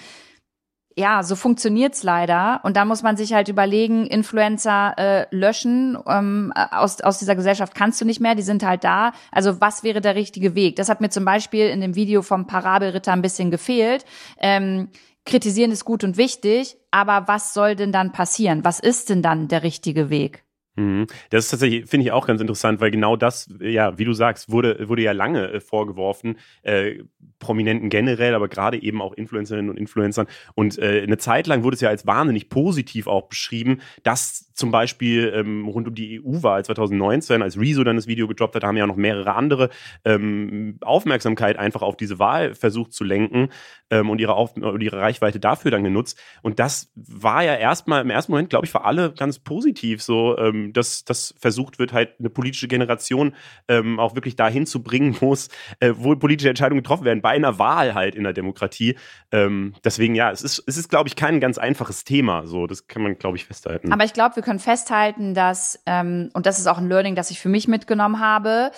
ja, so funktioniert's leider. Und da muss man sich halt überlegen, Influencer äh, löschen ähm, aus, aus dieser Gesellschaft kannst du nicht mehr, die sind halt da. Also was wäre der richtige Weg? Das hat mir zum Beispiel in dem Video vom Parabelritter ein bisschen gefehlt. Ähm, kritisieren ist gut und wichtig, aber was soll denn dann passieren? Was ist denn dann der richtige Weg? Mhm. Das ist tatsächlich, finde ich auch ganz interessant, weil genau das, ja, wie du sagst, wurde, wurde ja lange äh, vorgeworfen, äh, Prominenten generell, aber gerade eben auch Influencerinnen und Influencern. Und äh, eine Zeit lang wurde es ja als wahnsinnig positiv auch beschrieben, dass zum Beispiel ähm, rund um die EU-Wahl 2019, als Rezo dann das Video gedroppt hat, haben ja noch mehrere andere ähm, Aufmerksamkeit einfach auf diese Wahl versucht zu lenken ähm, und ihre, auf ihre Reichweite dafür dann genutzt. Und das war ja erstmal im ersten Moment, glaube ich, für alle ganz positiv so. Ähm, dass das versucht wird, halt eine politische Generation ähm, auch wirklich dahin zu bringen, wo es, äh, wo politische Entscheidungen getroffen werden, bei einer Wahl halt in der Demokratie. Ähm, deswegen, ja, es ist, es ist, glaube ich, kein ganz einfaches Thema. So, das kann man, glaube ich, festhalten. Aber ich glaube, wir können festhalten, dass, ähm, und das ist auch ein Learning, das ich für mich mitgenommen habe,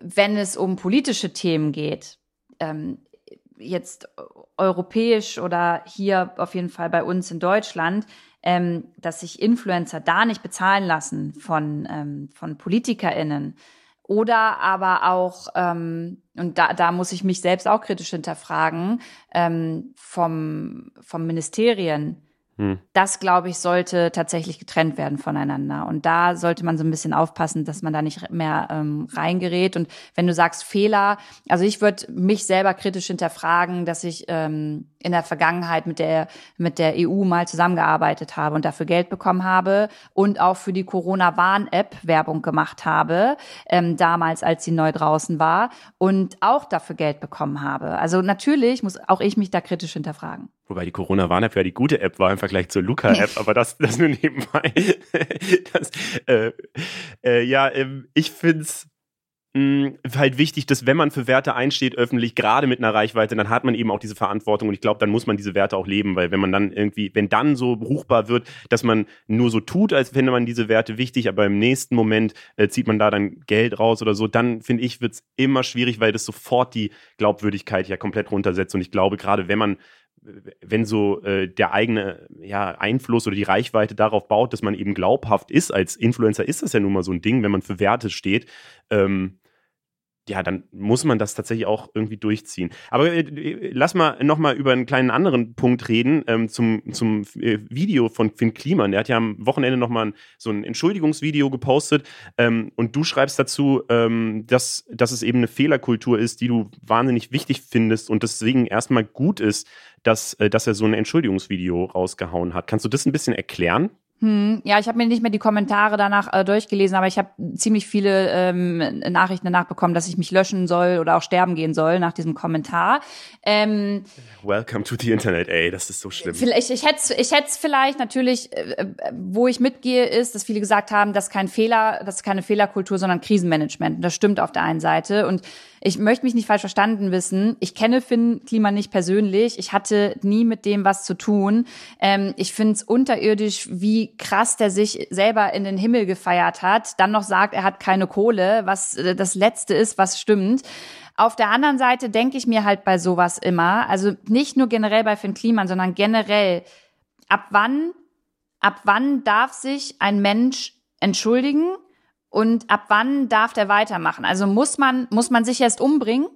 wenn es um politische Themen geht, ähm, jetzt europäisch oder hier auf jeden Fall bei uns in Deutschland, ähm, dass sich Influencer da nicht bezahlen lassen von, ähm, von PolitikerInnen. Oder aber auch, ähm, und da, da muss ich mich selbst auch kritisch hinterfragen, ähm, vom, vom Ministerien hm. Das, glaube ich, sollte tatsächlich getrennt werden voneinander. Und da sollte man so ein bisschen aufpassen, dass man da nicht mehr ähm, reingerät. Und wenn du sagst Fehler, also ich würde mich selber kritisch hinterfragen, dass ich ähm, in der Vergangenheit mit der, mit der EU mal zusammengearbeitet habe und dafür Geld bekommen habe und auch für die Corona-Warn-App Werbung gemacht habe, ähm, damals, als sie neu draußen war und auch dafür Geld bekommen habe. Also natürlich muss auch ich mich da kritisch hinterfragen. Wobei die Corona-Warn-App ja die gute App war im Vergleich zur Luca-App, aber das, das nur nebenbei. das, äh, äh, ja, ähm, ich find's mh, halt wichtig, dass wenn man für Werte einsteht, öffentlich, gerade mit einer Reichweite, dann hat man eben auch diese Verantwortung. Und ich glaube, dann muss man diese Werte auch leben, weil wenn man dann irgendwie, wenn dann so ruchbar wird, dass man nur so tut, als fände man diese Werte wichtig, aber im nächsten Moment äh, zieht man da dann Geld raus oder so, dann finde ich, wird's immer schwierig, weil das sofort die Glaubwürdigkeit ja komplett runtersetzt. Und ich glaube, gerade wenn man wenn so äh, der eigene ja, Einfluss oder die Reichweite darauf baut, dass man eben glaubhaft ist, als Influencer ist das ja nun mal so ein Ding, wenn man für Werte steht, ähm, ja, dann muss man das tatsächlich auch irgendwie durchziehen. Aber äh, lass mal nochmal über einen kleinen anderen Punkt reden, ähm, zum, zum äh, Video von Finn Kliman. Der hat ja am Wochenende nochmal so ein Entschuldigungsvideo gepostet ähm, und du schreibst dazu, ähm, dass, dass es eben eine Fehlerkultur ist, die du wahnsinnig wichtig findest und deswegen erstmal gut ist, dass, äh, dass er so ein Entschuldigungsvideo rausgehauen hat. Kannst du das ein bisschen erklären? Hm, ja, ich habe mir nicht mehr die Kommentare danach äh, durchgelesen, aber ich habe ziemlich viele ähm, Nachrichten danach bekommen, dass ich mich löschen soll oder auch sterben gehen soll nach diesem Kommentar. Ähm, Welcome to the Internet, ey, das ist so schlimm. Vielleicht, ich hätte ich hätte vielleicht natürlich, äh, äh, wo ich mitgehe, ist, dass viele gesagt haben, dass kein Fehler, das ist keine Fehlerkultur, sondern Krisenmanagement. Das stimmt auf der einen Seite und ich möchte mich nicht falsch verstanden wissen. Ich kenne Finn Klima nicht persönlich. Ich hatte nie mit dem was zu tun. Ähm, ich finde es unterirdisch, wie krass der sich selber in den Himmel gefeiert hat. Dann noch sagt, er hat keine Kohle, was äh, das Letzte ist, was stimmt. Auf der anderen Seite denke ich mir halt bei sowas immer, also nicht nur generell bei Finn Kliman, sondern generell, ab wann, ab wann darf sich ein Mensch entschuldigen und ab wann darf der weitermachen? Also muss man, muss man sich erst umbringen?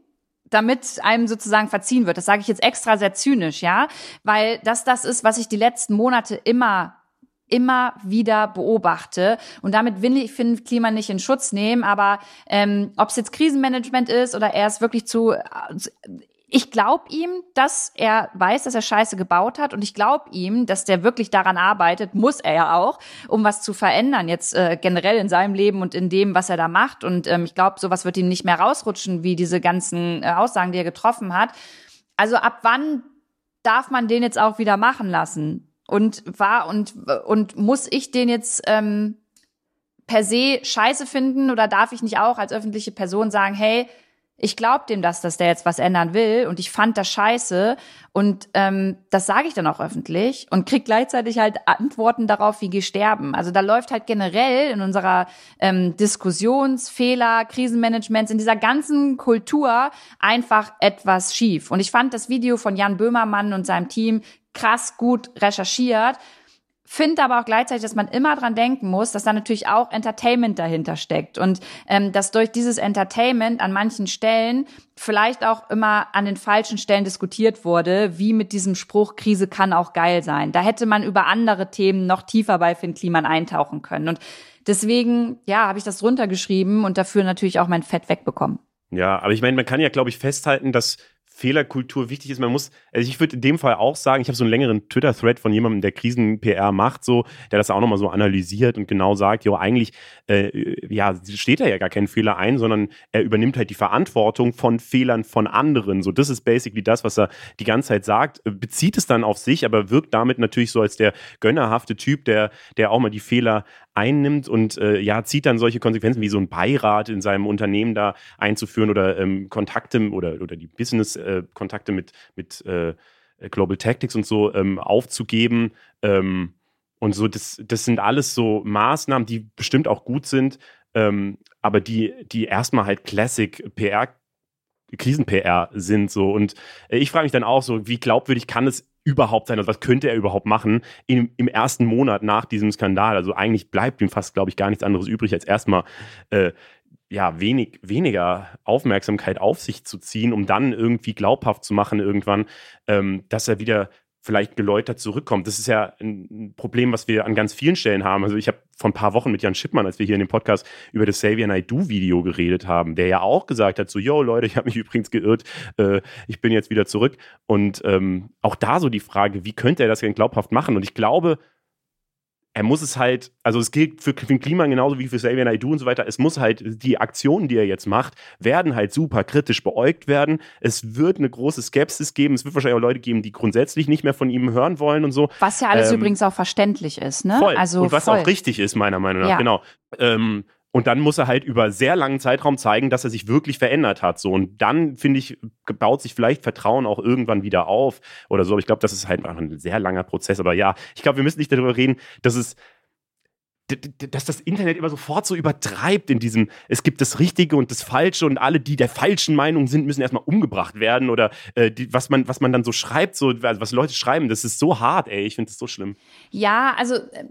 damit einem sozusagen verziehen wird. Das sage ich jetzt extra sehr zynisch, ja, weil das das ist, was ich die letzten Monate immer immer wieder beobachte. Und damit will ich Finn Klima nicht in Schutz nehmen, aber ähm, ob es jetzt Krisenmanagement ist oder er ist wirklich zu ich glaube ihm, dass er weiß, dass er Scheiße gebaut hat und ich glaube ihm, dass der wirklich daran arbeitet, muss er ja auch, um was zu verändern jetzt äh, generell in seinem Leben und in dem, was er da macht und ähm, ich glaube, sowas wird ihm nicht mehr rausrutschen, wie diese ganzen äh, Aussagen, die er getroffen hat. Also ab wann darf man den jetzt auch wieder machen lassen? Und war und und muss ich den jetzt ähm, per se Scheiße finden oder darf ich nicht auch als öffentliche Person sagen, hey, ich glaube dem das, dass der jetzt was ändern will und ich fand das scheiße und ähm, das sage ich dann auch öffentlich und krieg gleichzeitig halt Antworten darauf, wie geh sterben. Also da läuft halt generell in unserer ähm, Diskussionsfehler, Krisenmanagements, in dieser ganzen Kultur einfach etwas schief. Und ich fand das Video von Jan Böhmermann und seinem Team krass gut recherchiert Finde aber auch gleichzeitig, dass man immer dran denken muss, dass da natürlich auch Entertainment dahinter steckt und ähm, dass durch dieses Entertainment an manchen Stellen vielleicht auch immer an den falschen Stellen diskutiert wurde, wie mit diesem Spruch, Krise kann auch geil sein. Da hätte man über andere Themen noch tiefer bei Finn Kliman eintauchen können. Und deswegen, ja, habe ich das runtergeschrieben und dafür natürlich auch mein Fett wegbekommen. Ja, aber ich meine, man kann ja, glaube ich, festhalten, dass Fehlerkultur wichtig ist. Man muss, also ich würde in dem Fall auch sagen, ich habe so einen längeren Twitter-Thread von jemandem, der Krisen-PR macht, so, der das auch nochmal so analysiert und genau sagt, jo, eigentlich, äh, ja, steht da ja gar kein Fehler ein, sondern er übernimmt halt die Verantwortung von Fehlern von anderen. So, das ist basically das, was er die ganze Zeit sagt, bezieht es dann auf sich, aber wirkt damit natürlich so als der gönnerhafte Typ, der, der auch mal die Fehler einnimmt und äh, ja, zieht dann solche Konsequenzen wie so ein Beirat in seinem Unternehmen da einzuführen oder ähm, Kontakte oder, oder die Business-Kontakte mit, mit äh, Global Tactics und so ähm, aufzugeben. Ähm, und so, das, das sind alles so Maßnahmen, die bestimmt auch gut sind, ähm, aber die, die erstmal halt Classic PR Krisen-PR sind so und äh, ich frage mich dann auch so, wie glaubwürdig kann es überhaupt sein? Also was könnte er überhaupt machen im, im ersten Monat nach diesem Skandal? Also eigentlich bleibt ihm fast, glaube ich, gar nichts anderes übrig, als erstmal äh, ja, wenig, weniger Aufmerksamkeit auf sich zu ziehen, um dann irgendwie glaubhaft zu machen irgendwann, ähm, dass er wieder vielleicht geläutert zurückkommt. Das ist ja ein Problem, was wir an ganz vielen Stellen haben. Also ich habe vor ein paar Wochen mit Jan Schippmann, als wir hier in dem Podcast über das Xavier Naidoo Video geredet haben, der ja auch gesagt hat, so, yo Leute, ich habe mich übrigens geirrt, äh, ich bin jetzt wieder zurück. Und ähm, auch da so die Frage, wie könnte er das denn glaubhaft machen? Und ich glaube, er muss es halt, also es gilt für, für Klima genauso wie für Xavier Naidoo und so weiter, es muss halt, die Aktionen, die er jetzt macht, werden halt super kritisch beäugt werden. Es wird eine große Skepsis geben. Es wird wahrscheinlich auch Leute geben, die grundsätzlich nicht mehr von ihm hören wollen und so. Was ja alles ähm, übrigens auch verständlich ist, ne? Voll. Also und was voll. auch richtig ist, meiner Meinung nach, ja. genau. Ähm, und dann muss er halt über sehr langen Zeitraum zeigen, dass er sich wirklich verändert hat. So. Und dann, finde ich, baut sich vielleicht Vertrauen auch irgendwann wieder auf oder so. Aber ich glaube, das ist halt ein sehr langer Prozess. Aber ja, ich glaube, wir müssen nicht darüber reden, dass es dass das Internet immer sofort so übertreibt in diesem, es gibt das Richtige und das Falsche und alle, die der falschen Meinung sind, müssen erstmal umgebracht werden oder äh, die, was, man, was man dann so schreibt, so, also was Leute schreiben, das ist so hart, ey, ich finde das so schlimm. Ja, also äh,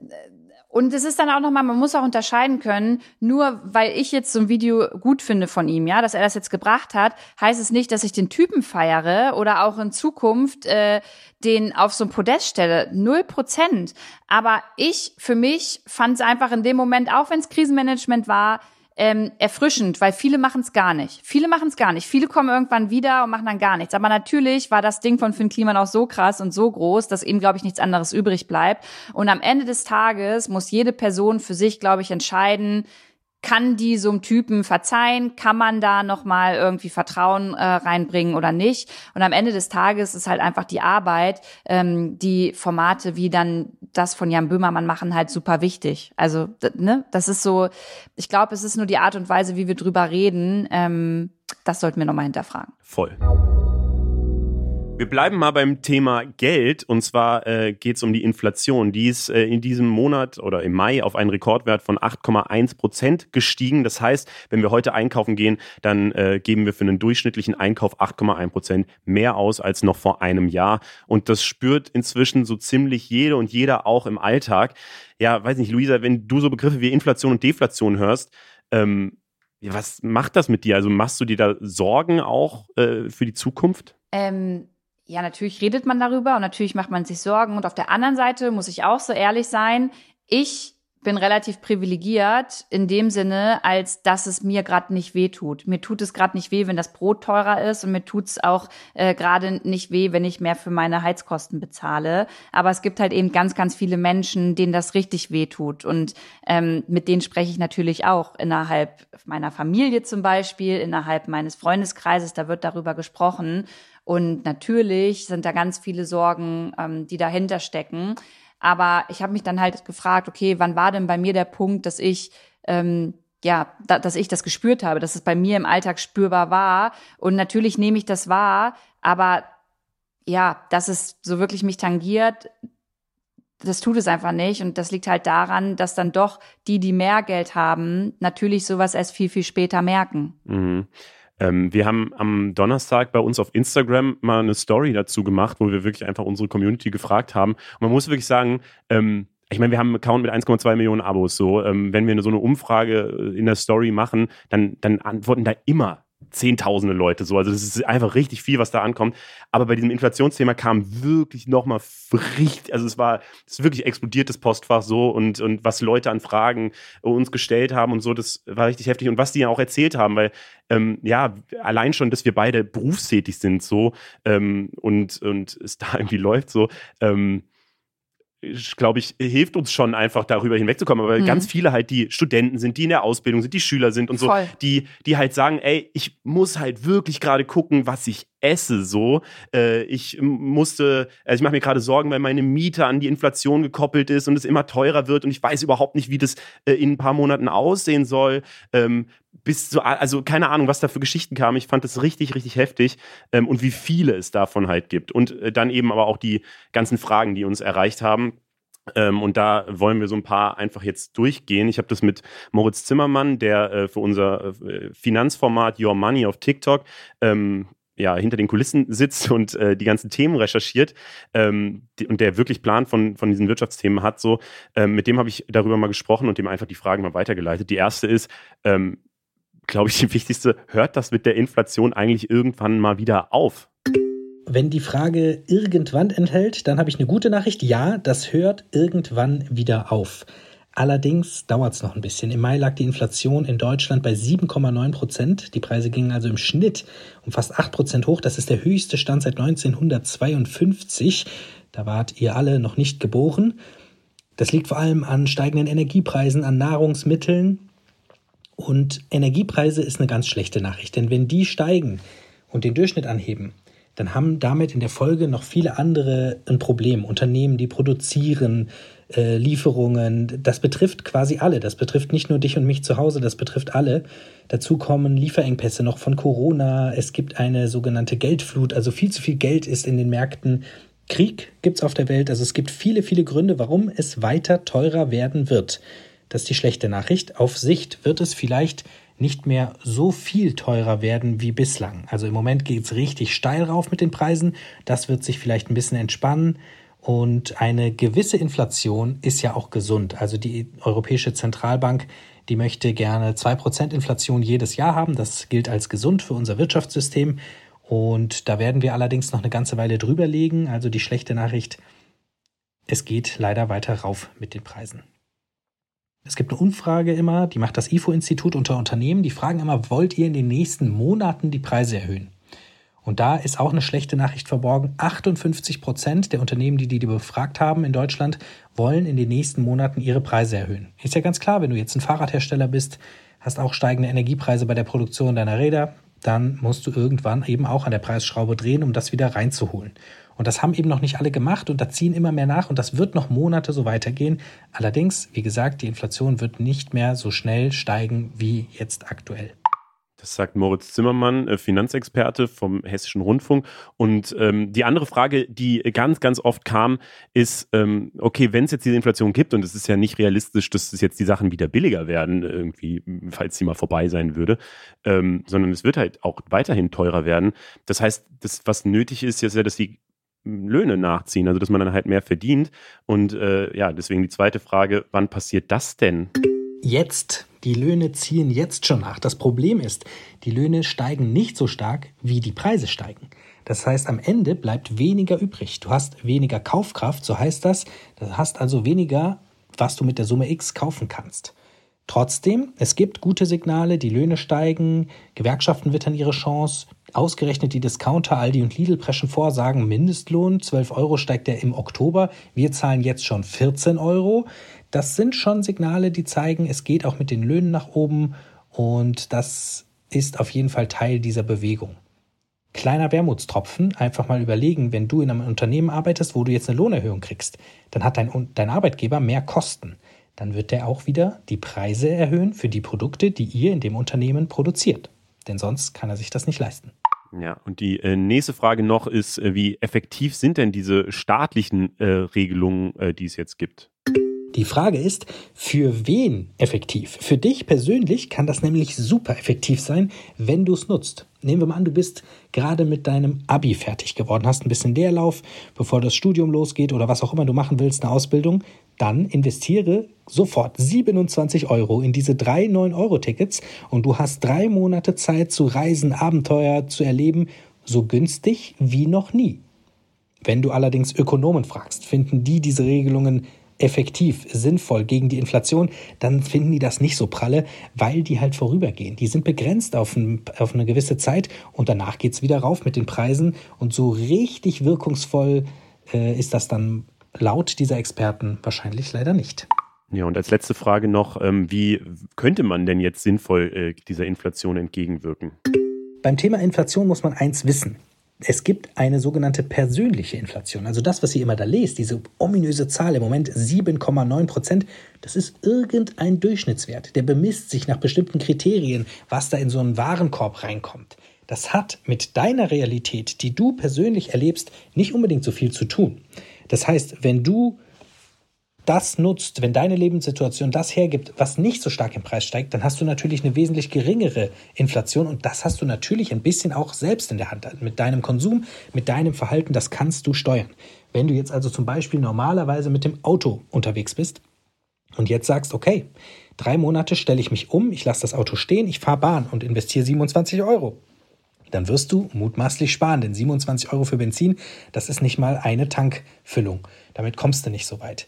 und es ist dann auch nochmal, man muss auch unterscheiden können, nur weil ich jetzt so ein Video gut finde von ihm, ja, dass er das jetzt gebracht hat, heißt es nicht, dass ich den Typen feiere oder auch in Zukunft äh, den auf so ein Podest stelle. Null Prozent. Aber ich, für mich, fand es einfach in dem Moment, auch wenn es Krisenmanagement war, ähm, erfrischend, weil viele machen es gar nicht. Viele machen es gar nicht. Viele kommen irgendwann wieder und machen dann gar nichts. Aber natürlich war das Ding von Finn Kliman auch so krass und so groß, dass ihm, glaube ich, nichts anderes übrig bleibt. Und am Ende des Tages muss jede Person für sich, glaube ich, entscheiden, kann die so einem Typen verzeihen? Kann man da nochmal irgendwie Vertrauen äh, reinbringen oder nicht? Und am Ende des Tages ist halt einfach die Arbeit, ähm, die Formate wie dann das von Jan Böhmermann machen halt super wichtig. Also, ne, das ist so, ich glaube, es ist nur die Art und Weise, wie wir drüber reden. Ähm, das sollten wir nochmal hinterfragen. Voll. Wir bleiben mal beim Thema Geld und zwar äh, geht es um die Inflation. Die ist äh, in diesem Monat oder im Mai auf einen Rekordwert von 8,1 Prozent gestiegen. Das heißt, wenn wir heute einkaufen gehen, dann äh, geben wir für einen durchschnittlichen Einkauf 8,1 Prozent mehr aus als noch vor einem Jahr. Und das spürt inzwischen so ziemlich jede und jeder auch im Alltag. Ja, weiß nicht, Luisa, wenn du so Begriffe wie Inflation und Deflation hörst, ähm, was macht das mit dir? Also machst du dir da Sorgen auch äh, für die Zukunft? Ähm, ja, natürlich redet man darüber und natürlich macht man sich Sorgen. Und auf der anderen Seite muss ich auch so ehrlich sein, ich bin relativ privilegiert in dem Sinne, als dass es mir gerade nicht weh tut. Mir tut es gerade nicht weh, wenn das Brot teurer ist und mir tut es auch äh, gerade nicht weh, wenn ich mehr für meine Heizkosten bezahle. Aber es gibt halt eben ganz, ganz viele Menschen, denen das richtig weh tut. Und ähm, mit denen spreche ich natürlich auch innerhalb meiner Familie zum Beispiel, innerhalb meines Freundeskreises, da wird darüber gesprochen. Und natürlich sind da ganz viele Sorgen, ähm, die dahinter stecken. Aber ich habe mich dann halt gefragt, okay, wann war denn bei mir der Punkt, dass ich ähm, ja, da, dass ich das gespürt habe, dass es bei mir im Alltag spürbar war. Und natürlich nehme ich das wahr, aber ja, dass es so wirklich mich tangiert, das tut es einfach nicht. Und das liegt halt daran, dass dann doch die, die mehr Geld haben, natürlich sowas erst viel, viel später merken. Mhm. Ähm, wir haben am Donnerstag bei uns auf Instagram mal eine Story dazu gemacht, wo wir wirklich einfach unsere Community gefragt haben. Und man muss wirklich sagen, ähm, ich meine, wir haben einen Account mit 1,2 Millionen Abos. So, ähm, wenn wir so eine Umfrage in der Story machen, dann, dann antworten da immer zehntausende Leute so. Also das ist einfach richtig viel, was da ankommt. Aber bei diesem Inflationsthema kam wirklich nochmal richtig, also es war, es ist wirklich explodiertes Postfach so und, und was Leute an Fragen uns gestellt haben und so, das war richtig heftig. Und was die ja auch erzählt haben, weil ähm, ja, allein schon, dass wir beide berufstätig sind so ähm, und, und es da irgendwie läuft so, ähm, glaube ich, hilft uns schon einfach darüber hinwegzukommen. Aber mhm. ganz viele halt, die Studenten sind, die in der Ausbildung sind, die Schüler sind und so, die, die halt sagen, ey, ich muss halt wirklich gerade gucken, was ich esse so. Äh, ich musste, also ich mache mir gerade Sorgen, weil meine Miete an die Inflation gekoppelt ist und es immer teurer wird und ich weiß überhaupt nicht, wie das äh, in ein paar Monaten aussehen soll. Ähm, bis so, also keine Ahnung, was da für Geschichten kamen. Ich fand das richtig, richtig heftig ähm, und wie viele es davon halt gibt. Und äh, dann eben aber auch die ganzen Fragen, die uns erreicht haben. Ähm, und da wollen wir so ein paar einfach jetzt durchgehen. Ich habe das mit Moritz Zimmermann, der äh, für unser äh, Finanzformat Your Money auf TikTok ähm, ja, hinter den Kulissen sitzt und äh, die ganzen Themen recherchiert ähm, die, und der wirklich Plan von, von diesen Wirtschaftsthemen hat, so, ähm, mit dem habe ich darüber mal gesprochen und dem einfach die Fragen mal weitergeleitet. Die erste ist, ähm, glaube ich, die wichtigste, hört das mit der Inflation eigentlich irgendwann mal wieder auf? Wenn die Frage irgendwann enthält, dann habe ich eine gute Nachricht. Ja, das hört irgendwann wieder auf. Allerdings dauert es noch ein bisschen. Im Mai lag die Inflation in Deutschland bei 7,9 Prozent. Die Preise gingen also im Schnitt um fast 8 Prozent hoch. Das ist der höchste Stand seit 1952. Da wart ihr alle noch nicht geboren. Das liegt vor allem an steigenden Energiepreisen, an Nahrungsmitteln. Und Energiepreise ist eine ganz schlechte Nachricht, denn wenn die steigen und den Durchschnitt anheben, dann haben damit in der Folge noch viele andere ein Problem. Unternehmen, die produzieren, äh, Lieferungen, das betrifft quasi alle. Das betrifft nicht nur dich und mich zu Hause, das betrifft alle. Dazu kommen Lieferengpässe noch von Corona. Es gibt eine sogenannte Geldflut, also viel zu viel Geld ist in den Märkten. Krieg gibt es auf der Welt. Also es gibt viele, viele Gründe, warum es weiter teurer werden wird. Das ist die schlechte Nachricht. Auf Sicht wird es vielleicht nicht mehr so viel teurer werden wie bislang. Also im Moment geht es richtig steil rauf mit den Preisen. Das wird sich vielleicht ein bisschen entspannen. Und eine gewisse Inflation ist ja auch gesund. Also die Europäische Zentralbank, die möchte gerne zwei Prozent Inflation jedes Jahr haben. Das gilt als gesund für unser Wirtschaftssystem. Und da werden wir allerdings noch eine ganze Weile drüber legen. Also die schlechte Nachricht, es geht leider weiter rauf mit den Preisen. Es gibt eine Umfrage immer, die macht das IFO-Institut unter Unternehmen. Die fragen immer, wollt ihr in den nächsten Monaten die Preise erhöhen? Und da ist auch eine schlechte Nachricht verborgen. 58 Prozent der Unternehmen, die die befragt haben in Deutschland, wollen in den nächsten Monaten ihre Preise erhöhen. Ist ja ganz klar, wenn du jetzt ein Fahrradhersteller bist, hast auch steigende Energiepreise bei der Produktion deiner Räder, dann musst du irgendwann eben auch an der Preisschraube drehen, um das wieder reinzuholen. Und das haben eben noch nicht alle gemacht und da ziehen immer mehr nach und das wird noch Monate so weitergehen. Allerdings, wie gesagt, die Inflation wird nicht mehr so schnell steigen wie jetzt aktuell. Das sagt Moritz Zimmermann, äh, Finanzexperte vom Hessischen Rundfunk. Und ähm, die andere Frage, die ganz, ganz oft kam, ist, ähm, okay, wenn es jetzt diese Inflation gibt, und es ist ja nicht realistisch, dass jetzt die Sachen wieder billiger werden, irgendwie, falls sie mal vorbei sein würde, ähm, sondern es wird halt auch weiterhin teurer werden. Das heißt, das, was nötig ist, ist ja, dass die Löhne nachziehen, also dass man dann halt mehr verdient. Und äh, ja, deswegen die zweite Frage, wann passiert das denn? Jetzt die Löhne ziehen jetzt schon nach. Das Problem ist, die Löhne steigen nicht so stark, wie die Preise steigen. Das heißt, am Ende bleibt weniger übrig. Du hast weniger Kaufkraft, so heißt das. Du hast also weniger, was du mit der Summe X kaufen kannst. Trotzdem, es gibt gute Signale, die Löhne steigen, Gewerkschaften wittern ihre Chance. Ausgerechnet die Discounter Aldi und Lidl preschen vor, sagen Mindestlohn, 12 Euro steigt der im Oktober. Wir zahlen jetzt schon 14 Euro. Das sind schon Signale, die zeigen, es geht auch mit den Löhnen nach oben und das ist auf jeden Fall Teil dieser Bewegung. Kleiner Wermutstropfen, einfach mal überlegen, wenn du in einem Unternehmen arbeitest, wo du jetzt eine Lohnerhöhung kriegst, dann hat dein, dein Arbeitgeber mehr Kosten. Dann wird der auch wieder die Preise erhöhen für die Produkte, die ihr in dem Unternehmen produziert. Denn sonst kann er sich das nicht leisten. Ja, und die äh, nächste Frage noch ist, äh, wie effektiv sind denn diese staatlichen äh, Regelungen, äh, die es jetzt gibt? Die Frage ist, für wen effektiv? Für dich persönlich kann das nämlich super effektiv sein, wenn du es nutzt. Nehmen wir mal an, du bist gerade mit deinem Abi fertig geworden, hast ein bisschen Leerlauf, bevor das Studium losgeht oder was auch immer du machen willst, eine Ausbildung. Dann investiere sofort 27 Euro in diese drei 9-Euro-Tickets und du hast drei Monate Zeit zu reisen, Abenteuer zu erleben, so günstig wie noch nie. Wenn du allerdings Ökonomen fragst, finden die diese Regelungen effektiv, sinnvoll gegen die Inflation, dann finden die das nicht so pralle, weil die halt vorübergehen. Die sind begrenzt auf, ein, auf eine gewisse Zeit und danach geht es wieder rauf mit den Preisen und so richtig wirkungsvoll äh, ist das dann laut dieser Experten wahrscheinlich leider nicht. Ja, und als letzte Frage noch, ähm, wie könnte man denn jetzt sinnvoll äh, dieser Inflation entgegenwirken? Beim Thema Inflation muss man eins wissen es gibt eine sogenannte persönliche Inflation. Also das, was ihr immer da lest, diese ominöse Zahl im Moment 7,9 Prozent, das ist irgendein Durchschnittswert. Der bemisst sich nach bestimmten Kriterien, was da in so einen Warenkorb reinkommt. Das hat mit deiner Realität, die du persönlich erlebst, nicht unbedingt so viel zu tun. Das heißt, wenn du das nutzt, wenn deine Lebenssituation das hergibt, was nicht so stark im Preis steigt, dann hast du natürlich eine wesentlich geringere Inflation und das hast du natürlich ein bisschen auch selbst in der Hand. Mit deinem Konsum, mit deinem Verhalten, das kannst du steuern. Wenn du jetzt also zum Beispiel normalerweise mit dem Auto unterwegs bist und jetzt sagst, okay, drei Monate stelle ich mich um, ich lasse das Auto stehen, ich fahre Bahn und investiere 27 Euro. Dann wirst du mutmaßlich sparen, denn 27 Euro für Benzin, das ist nicht mal eine Tankfüllung. Damit kommst du nicht so weit.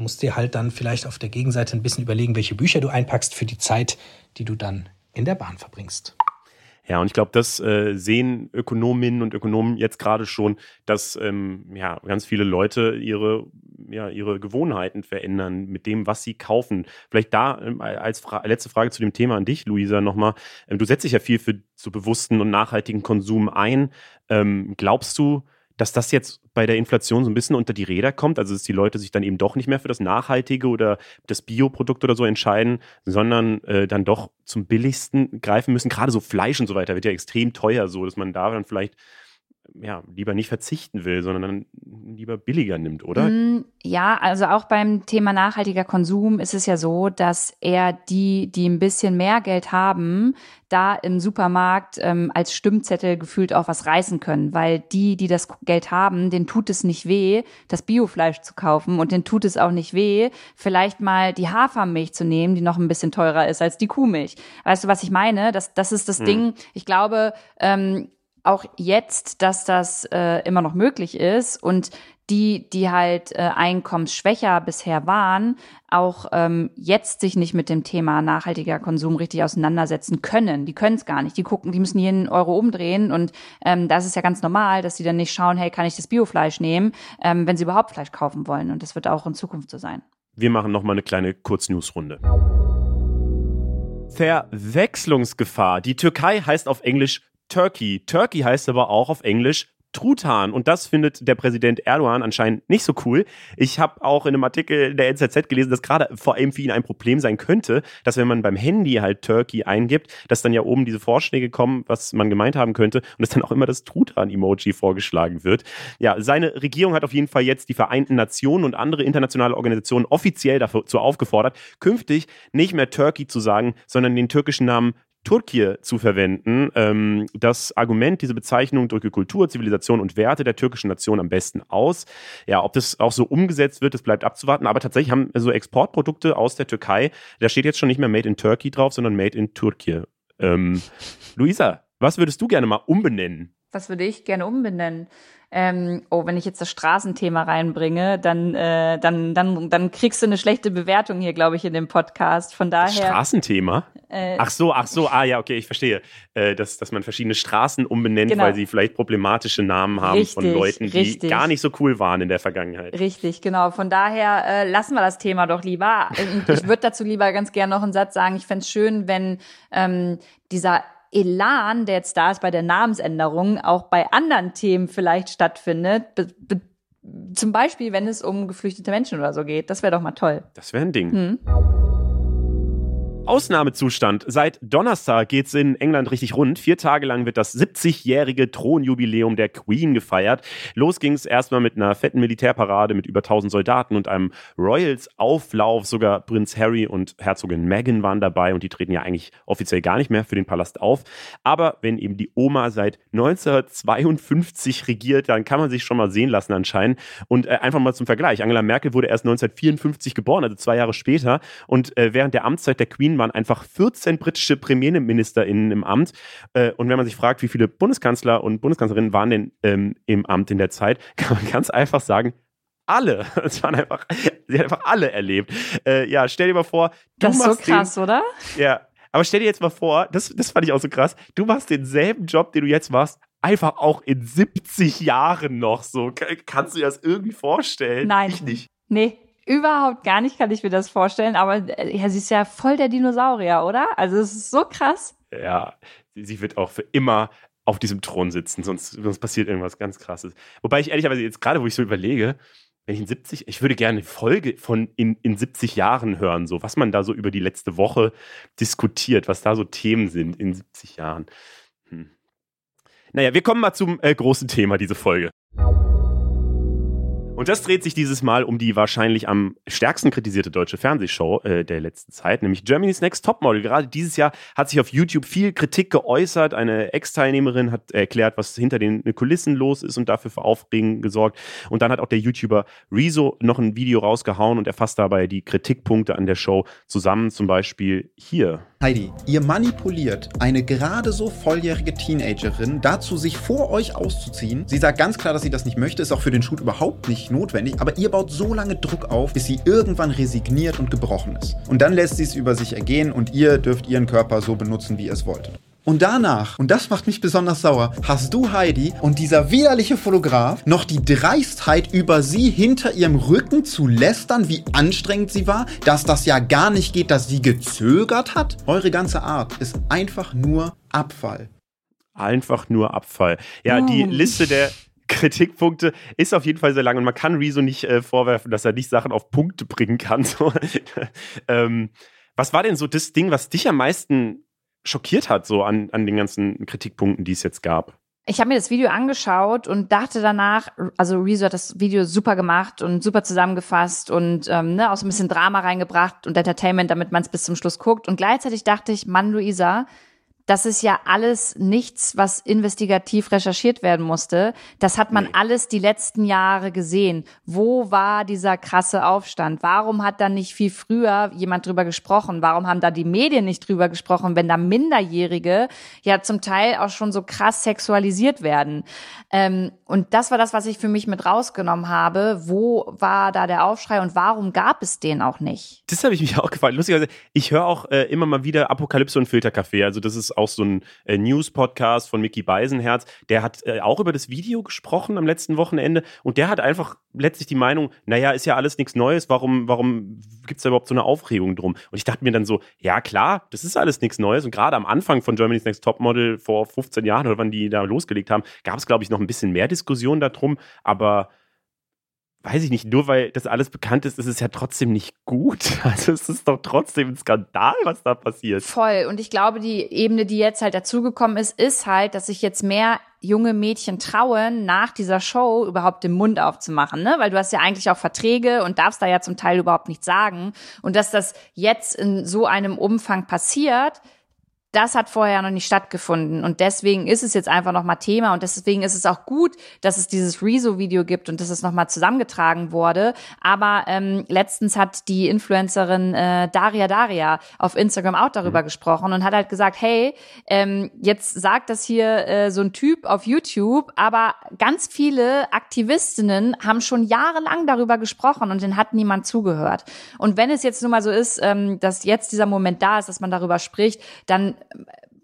Musst dir halt dann vielleicht auf der Gegenseite ein bisschen überlegen, welche Bücher du einpackst für die Zeit, die du dann in der Bahn verbringst. Ja, und ich glaube, das äh, sehen Ökonominnen und Ökonomen jetzt gerade schon, dass ähm, ja, ganz viele Leute ihre, ja, ihre Gewohnheiten verändern mit dem, was sie kaufen. Vielleicht da ähm, als Fra letzte Frage zu dem Thema an dich, Luisa, nochmal. Ähm, du setzt dich ja viel für so bewussten und nachhaltigen Konsum ein. Ähm, glaubst du, dass das jetzt bei der Inflation so ein bisschen unter die Räder kommt, also dass die Leute sich dann eben doch nicht mehr für das Nachhaltige oder das Bioprodukt oder so entscheiden, sondern äh, dann doch zum billigsten greifen müssen. Gerade so Fleisch und so weiter wird ja extrem teuer, so dass man da dann vielleicht ja, lieber nicht verzichten will, sondern lieber billiger nimmt, oder? Mm, ja, also auch beim Thema nachhaltiger Konsum ist es ja so, dass eher die, die ein bisschen mehr Geld haben, da im Supermarkt ähm, als Stimmzettel gefühlt auch was reißen können, weil die, die das Geld haben, denen tut es nicht weh, das Biofleisch zu kaufen und denen tut es auch nicht weh, vielleicht mal die Hafermilch zu nehmen, die noch ein bisschen teurer ist als die Kuhmilch. Weißt du, was ich meine? Das, das ist das hm. Ding. Ich glaube, ähm, auch jetzt, dass das äh, immer noch möglich ist und die, die halt äh, einkommensschwächer bisher waren, auch ähm, jetzt sich nicht mit dem Thema nachhaltiger Konsum richtig auseinandersetzen können. Die können es gar nicht. Die gucken, die müssen jeden Euro umdrehen und ähm, das ist ja ganz normal, dass sie dann nicht schauen, hey, kann ich das Biofleisch nehmen, ähm, wenn sie überhaupt Fleisch kaufen wollen. Und das wird auch in Zukunft so sein. Wir machen noch mal eine kleine Kurznewsrunde. Verwechslungsgefahr. Die Türkei heißt auf Englisch Turkey. Turkey heißt aber auch auf Englisch Truthahn. Und das findet der Präsident Erdogan anscheinend nicht so cool. Ich habe auch in einem Artikel der NZZ gelesen, dass gerade vor allem für ihn ein Problem sein könnte, dass wenn man beim Handy halt Turkey eingibt, dass dann ja oben diese Vorschläge kommen, was man gemeint haben könnte und dass dann auch immer das Truthahn-Emoji vorgeschlagen wird. Ja, seine Regierung hat auf jeden Fall jetzt die Vereinten Nationen und andere internationale Organisationen offiziell dazu aufgefordert, künftig nicht mehr Turkey zu sagen, sondern den türkischen Namen Türkei zu verwenden. Ähm, das Argument, diese Bezeichnung drücke Kultur, Zivilisation und Werte der türkischen Nation am besten aus. Ja, ob das auch so umgesetzt wird, das bleibt abzuwarten. Aber tatsächlich haben so Exportprodukte aus der Türkei, da steht jetzt schon nicht mehr Made in Turkey drauf, sondern Made in Türkei. Ähm, Luisa, was würdest du gerne mal umbenennen? Was würde ich gerne umbenennen? ähm, oh, wenn ich jetzt das Straßenthema reinbringe, dann, äh, dann, dann, dann kriegst du eine schlechte Bewertung hier, glaube ich, in dem Podcast. Von daher. Straßenthema? Äh, ach so, ach so, ah ja, okay, ich verstehe. Äh, dass, dass man verschiedene Straßen umbenennt, genau. weil sie vielleicht problematische Namen haben richtig, von Leuten, die richtig. gar nicht so cool waren in der Vergangenheit. Richtig, genau. Von daher äh, lassen wir das Thema doch lieber. ich würde dazu lieber ganz gerne noch einen Satz sagen. Ich fände es schön, wenn ähm, dieser Elan, der jetzt da ist bei der Namensänderung, auch bei anderen Themen vielleicht stattfindet. zum Beispiel, wenn es um geflüchtete Menschen oder so geht. Das wäre doch mal toll. Das wäre ein Ding. Hm. Ausnahmezustand. Seit Donnerstag geht es in England richtig rund. Vier Tage lang wird das 70-jährige Thronjubiläum der Queen gefeiert. Los ging es erstmal mit einer fetten Militärparade mit über 1000 Soldaten und einem Royals-Auflauf. Sogar Prinz Harry und Herzogin Meghan waren dabei und die treten ja eigentlich offiziell gar nicht mehr für den Palast auf. Aber wenn eben die Oma seit 1952 regiert, dann kann man sich schon mal sehen lassen anscheinend. Und äh, einfach mal zum Vergleich. Angela Merkel wurde erst 1954 geboren, also zwei Jahre später. Und äh, während der Amtszeit der Queen waren einfach 14 britische PremierministerInnen im Amt. Äh, und wenn man sich fragt, wie viele Bundeskanzler und Bundeskanzlerinnen waren denn ähm, im Amt in der Zeit, kann man ganz einfach sagen, alle. Es waren einfach, sie hat einfach alle erlebt. Äh, ja, stell dir mal vor, du das ist so krass, den, oder? Ja, aber stell dir jetzt mal vor, das, das fand ich auch so krass, du machst denselben Job, den du jetzt machst, einfach auch in 70 Jahren noch so. Kannst du dir das irgendwie vorstellen? Nein. Ich nicht. Nee, Überhaupt gar nicht kann ich mir das vorstellen, aber äh, ja, sie ist ja voll der Dinosaurier, oder? Also es ist so krass. Ja, sie wird auch für immer auf diesem Thron sitzen, sonst, sonst passiert irgendwas ganz krasses. Wobei ich ehrlicherweise jetzt gerade, wo ich so überlege, wenn ich in 70, ich würde gerne eine Folge von in, in 70 Jahren hören, so was man da so über die letzte Woche diskutiert, was da so Themen sind in 70 Jahren. Hm. Naja, wir kommen mal zum äh, großen Thema diese Folge. Und das dreht sich dieses Mal um die wahrscheinlich am stärksten kritisierte deutsche Fernsehshow äh, der letzten Zeit, nämlich Germany's Next Topmodel. Gerade dieses Jahr hat sich auf YouTube viel Kritik geäußert. Eine Ex-Teilnehmerin hat erklärt, was hinter den Kulissen los ist und dafür für Aufregung gesorgt. Und dann hat auch der YouTuber Rezo noch ein Video rausgehauen und er fasst dabei die Kritikpunkte an der Show zusammen. Zum Beispiel hier. Heidi, ihr manipuliert eine gerade so volljährige Teenagerin dazu, sich vor euch auszuziehen. Sie sagt ganz klar, dass sie das nicht möchte, ist auch für den Shoot überhaupt nicht notwendig, aber ihr baut so lange Druck auf, bis sie irgendwann resigniert und gebrochen ist. Und dann lässt sie es über sich ergehen und ihr dürft ihren Körper so benutzen, wie ihr es wollt. Und danach, und das macht mich besonders sauer, hast du Heidi und dieser widerliche Fotograf noch die Dreistheit über sie hinter ihrem Rücken zu lästern, wie anstrengend sie war, dass das ja gar nicht geht, dass sie gezögert hat. Eure ganze Art ist einfach nur Abfall. Einfach nur Abfall. Ja, die Liste der Kritikpunkte ist auf jeden Fall sehr lang und man kann Rezo nicht äh, vorwerfen, dass er nicht Sachen auf Punkte bringen kann. So. ähm, was war denn so das Ding, was dich am meisten schockiert hat, so an, an den ganzen Kritikpunkten, die es jetzt gab? Ich habe mir das Video angeschaut und dachte danach, also Rezo hat das Video super gemacht und super zusammengefasst und ähm, ne, auch so ein bisschen Drama reingebracht und Entertainment, damit man es bis zum Schluss guckt. Und gleichzeitig dachte ich, Mann, Luisa, das ist ja alles nichts, was investigativ recherchiert werden musste. Das hat man nee. alles die letzten Jahre gesehen. Wo war dieser krasse Aufstand? Warum hat da nicht viel früher jemand drüber gesprochen? Warum haben da die Medien nicht drüber gesprochen, wenn da Minderjährige ja zum Teil auch schon so krass sexualisiert werden? Ähm, und das war das, was ich für mich mit rausgenommen habe. Wo war da der Aufschrei und warum gab es den auch nicht? Das habe ich mich auch gefragt. Lustigerweise, ich höre auch äh, immer mal wieder Apokalypse und Filterkaffee. Also das ist auch so ein äh, News-Podcast von Mickey Beisenherz. Der hat äh, auch über das Video gesprochen am letzten Wochenende und der hat einfach letztlich die Meinung, naja, ist ja alles nichts Neues, warum, warum gibt es da überhaupt so eine Aufregung drum? Und ich dachte mir dann so, ja klar, das ist alles nichts Neues und gerade am Anfang von Germany's Next Topmodel vor 15 Jahren oder wann die da losgelegt haben, gab es, glaube ich, noch ein bisschen mehr Diskussion darum, aber weiß ich nicht, nur weil das alles bekannt ist, ist es ja trotzdem nicht gut. Also es ist doch trotzdem ein Skandal, was da passiert. Voll. Und ich glaube, die Ebene, die jetzt halt dazugekommen ist, ist halt, dass sich jetzt mehr junge Mädchen trauen, nach dieser Show überhaupt den Mund aufzumachen, ne? Weil du hast ja eigentlich auch Verträge und darfst da ja zum Teil überhaupt nichts sagen. Und dass das jetzt in so einem Umfang passiert, das hat vorher noch nicht stattgefunden und deswegen ist es jetzt einfach nochmal Thema und deswegen ist es auch gut, dass es dieses Rezo-Video gibt und dass es nochmal zusammengetragen wurde. Aber ähm, letztens hat die Influencerin äh, Daria Daria auf Instagram auch darüber mhm. gesprochen und hat halt gesagt, hey, ähm, jetzt sagt das hier äh, so ein Typ auf YouTube, aber ganz viele Aktivistinnen haben schon jahrelang darüber gesprochen und denen hat niemand zugehört. Und wenn es jetzt nun mal so ist, ähm, dass jetzt dieser Moment da ist, dass man darüber spricht, dann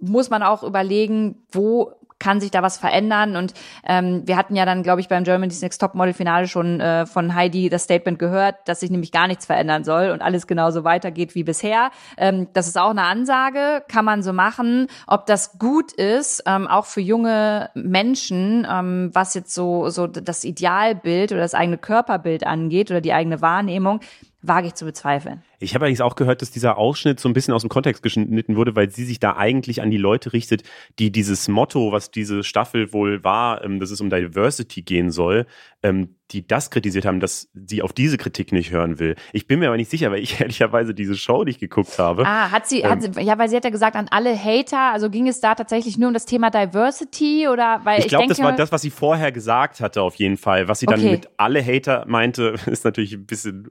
muss man auch überlegen, wo kann sich da was verändern? Und ähm, wir hatten ja dann, glaube ich, beim Germany's Next Top Model Finale schon äh, von Heidi das Statement gehört, dass sich nämlich gar nichts verändern soll und alles genauso weitergeht wie bisher. Ähm, das ist auch eine Ansage, kann man so machen. Ob das gut ist, ähm, auch für junge Menschen, ähm, was jetzt so so das Idealbild oder das eigene Körperbild angeht oder die eigene Wahrnehmung, wage ich zu bezweifeln. Ich habe allerdings auch gehört, dass dieser Ausschnitt so ein bisschen aus dem Kontext geschnitten wurde, weil sie sich da eigentlich an die Leute richtet, die dieses Motto, was diese Staffel wohl war, ähm, dass es um Diversity gehen soll, ähm, die das kritisiert haben, dass sie auf diese Kritik nicht hören will. Ich bin mir aber nicht sicher, weil ich ehrlicherweise diese Show nicht geguckt habe. Ah, hat sie, ähm, hat sie ja, weil sie hat ja gesagt, an alle Hater, also ging es da tatsächlich nur um das Thema Diversity oder weil ich, ich glaube, das war das, was sie vorher gesagt hatte, auf jeden Fall. Was sie dann okay. mit alle Hater meinte, ist natürlich ein bisschen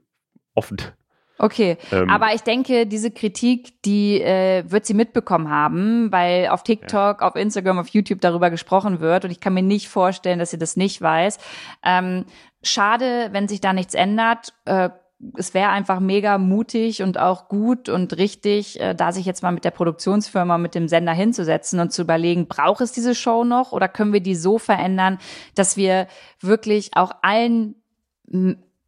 offen. Okay, ähm, aber ich denke, diese Kritik, die äh, wird sie mitbekommen haben, weil auf TikTok, ja. auf Instagram, auf YouTube darüber gesprochen wird und ich kann mir nicht vorstellen, dass sie das nicht weiß. Ähm, schade, wenn sich da nichts ändert. Äh, es wäre einfach mega mutig und auch gut und richtig, äh, da sich jetzt mal mit der Produktionsfirma, mit dem Sender hinzusetzen und zu überlegen, braucht es diese Show noch oder können wir die so verändern, dass wir wirklich auch allen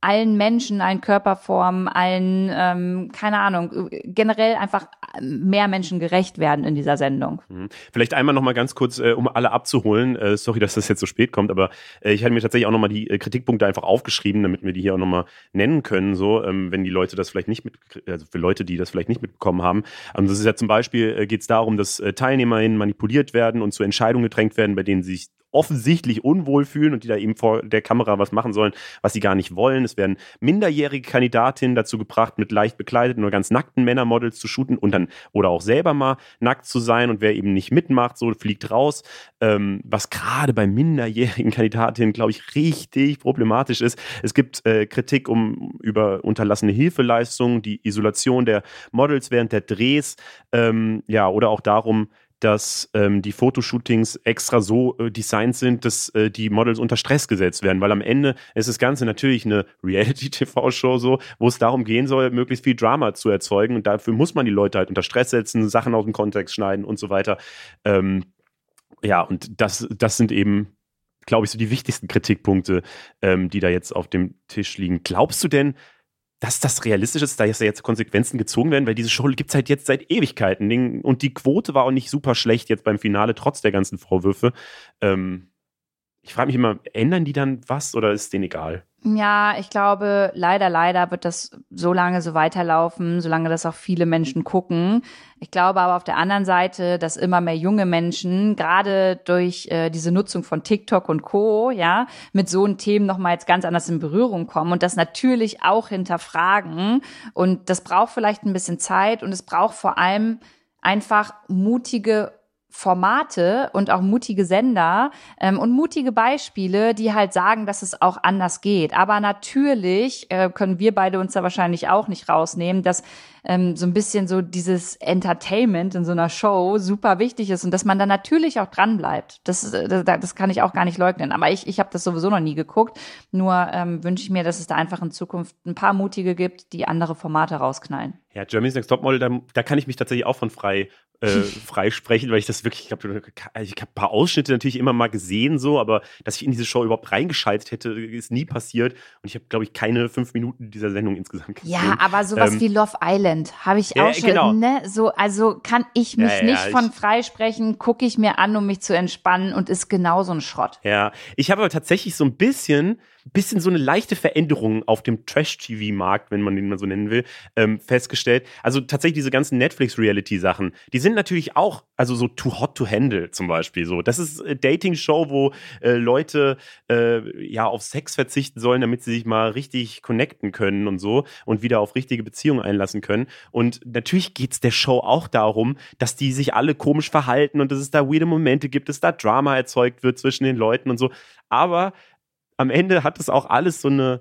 allen Menschen, allen Körperformen, allen, ähm, keine Ahnung, generell einfach mehr Menschen gerecht werden in dieser Sendung. Mhm. Vielleicht einmal noch mal ganz kurz, äh, um alle abzuholen. Äh, sorry, dass das jetzt so spät kommt, aber äh, ich hatte mir tatsächlich auch noch mal die äh, Kritikpunkte einfach aufgeschrieben, damit wir die hier auch noch mal nennen können, so, ähm, wenn die Leute das vielleicht nicht mit, also für Leute, die das vielleicht nicht mitbekommen haben. Ähm, das ist ja zum Beispiel, äh, geht es darum, dass äh, TeilnehmerInnen manipuliert werden und zu Entscheidungen gedrängt werden, bei denen sie sich offensichtlich unwohl fühlen und die da eben vor der Kamera was machen sollen, was sie gar nicht wollen. Es werden minderjährige Kandidatinnen dazu gebracht, mit leicht bekleideten oder ganz nackten Männermodels zu shooten und dann oder auch selber mal nackt zu sein und wer eben nicht mitmacht, so fliegt raus. Ähm, was gerade bei minderjährigen Kandidatinnen, glaube ich, richtig problematisch ist. Es gibt äh, Kritik um über unterlassene Hilfeleistungen, die Isolation der Models während der Drehs, ähm, ja, oder auch darum, dass ähm, die Fotoshootings extra so äh, designt sind, dass äh, die Models unter Stress gesetzt werden, weil am Ende ist das Ganze natürlich eine Reality-TV-Show so, wo es darum gehen soll, möglichst viel Drama zu erzeugen und dafür muss man die Leute halt unter Stress setzen, Sachen aus dem Kontext schneiden und so weiter. Ähm, ja, und das, das sind eben, glaube ich, so die wichtigsten Kritikpunkte, ähm, die da jetzt auf dem Tisch liegen. Glaubst du denn, dass das realistisch ist, da jetzt Konsequenzen gezogen werden, weil diese Show gibt es halt jetzt seit Ewigkeiten. Und die Quote war auch nicht super schlecht jetzt beim Finale, trotz der ganzen Vorwürfe. Ähm, ich frage mich immer, ändern die dann was oder ist denen egal? Ja, ich glaube, leider, leider wird das so lange so weiterlaufen, solange das auch viele Menschen gucken. Ich glaube aber auf der anderen Seite, dass immer mehr junge Menschen, gerade durch äh, diese Nutzung von TikTok und Co., ja, mit so einen Themen nochmal jetzt ganz anders in Berührung kommen und das natürlich auch hinterfragen. Und das braucht vielleicht ein bisschen Zeit und es braucht vor allem einfach mutige Formate und auch mutige Sender ähm, und mutige Beispiele, die halt sagen, dass es auch anders geht. Aber natürlich äh, können wir beide uns da wahrscheinlich auch nicht rausnehmen, dass ähm, so ein bisschen so dieses Entertainment in so einer Show super wichtig ist und dass man da natürlich auch dran bleibt. Das, äh, das, das kann ich auch gar nicht leugnen. Aber ich, ich habe das sowieso noch nie geguckt. Nur ähm, wünsche ich mir, dass es da einfach in Zukunft ein paar mutige gibt, die andere Formate rausknallen. Ja, Germany's Next Topmodel, da, da kann ich mich tatsächlich auch von frei äh, freisprechen, weil ich das wirklich, ich habe ich hab ein paar Ausschnitte natürlich immer mal gesehen, so, aber dass ich in diese Show überhaupt reingeschaltet hätte, ist nie passiert. Und ich habe, glaube ich, keine fünf Minuten dieser Sendung insgesamt gesehen. Ja, aber sowas ähm, wie Love Island habe ich auch ja, schon, genau. ne? So, also kann ich mich ja, ja, nicht von freisprechen, gucke ich mir an, um mich zu entspannen und ist genauso ein Schrott. Ja, ich habe aber tatsächlich so ein bisschen bisschen so eine leichte Veränderung auf dem Trash-TV-Markt, wenn man den mal so nennen will, ähm, festgestellt. Also tatsächlich diese ganzen Netflix-Reality-Sachen, die sind natürlich auch, also so too hot to handle zum Beispiel. So, das ist eine Dating-Show, wo äh, Leute äh, ja auf Sex verzichten sollen, damit sie sich mal richtig connecten können und so und wieder auf richtige Beziehungen einlassen können. Und natürlich geht es der Show auch darum, dass die sich alle komisch verhalten und dass es da weirde Momente gibt, dass da Drama erzeugt wird zwischen den Leuten und so. Aber am Ende hat es auch alles so eine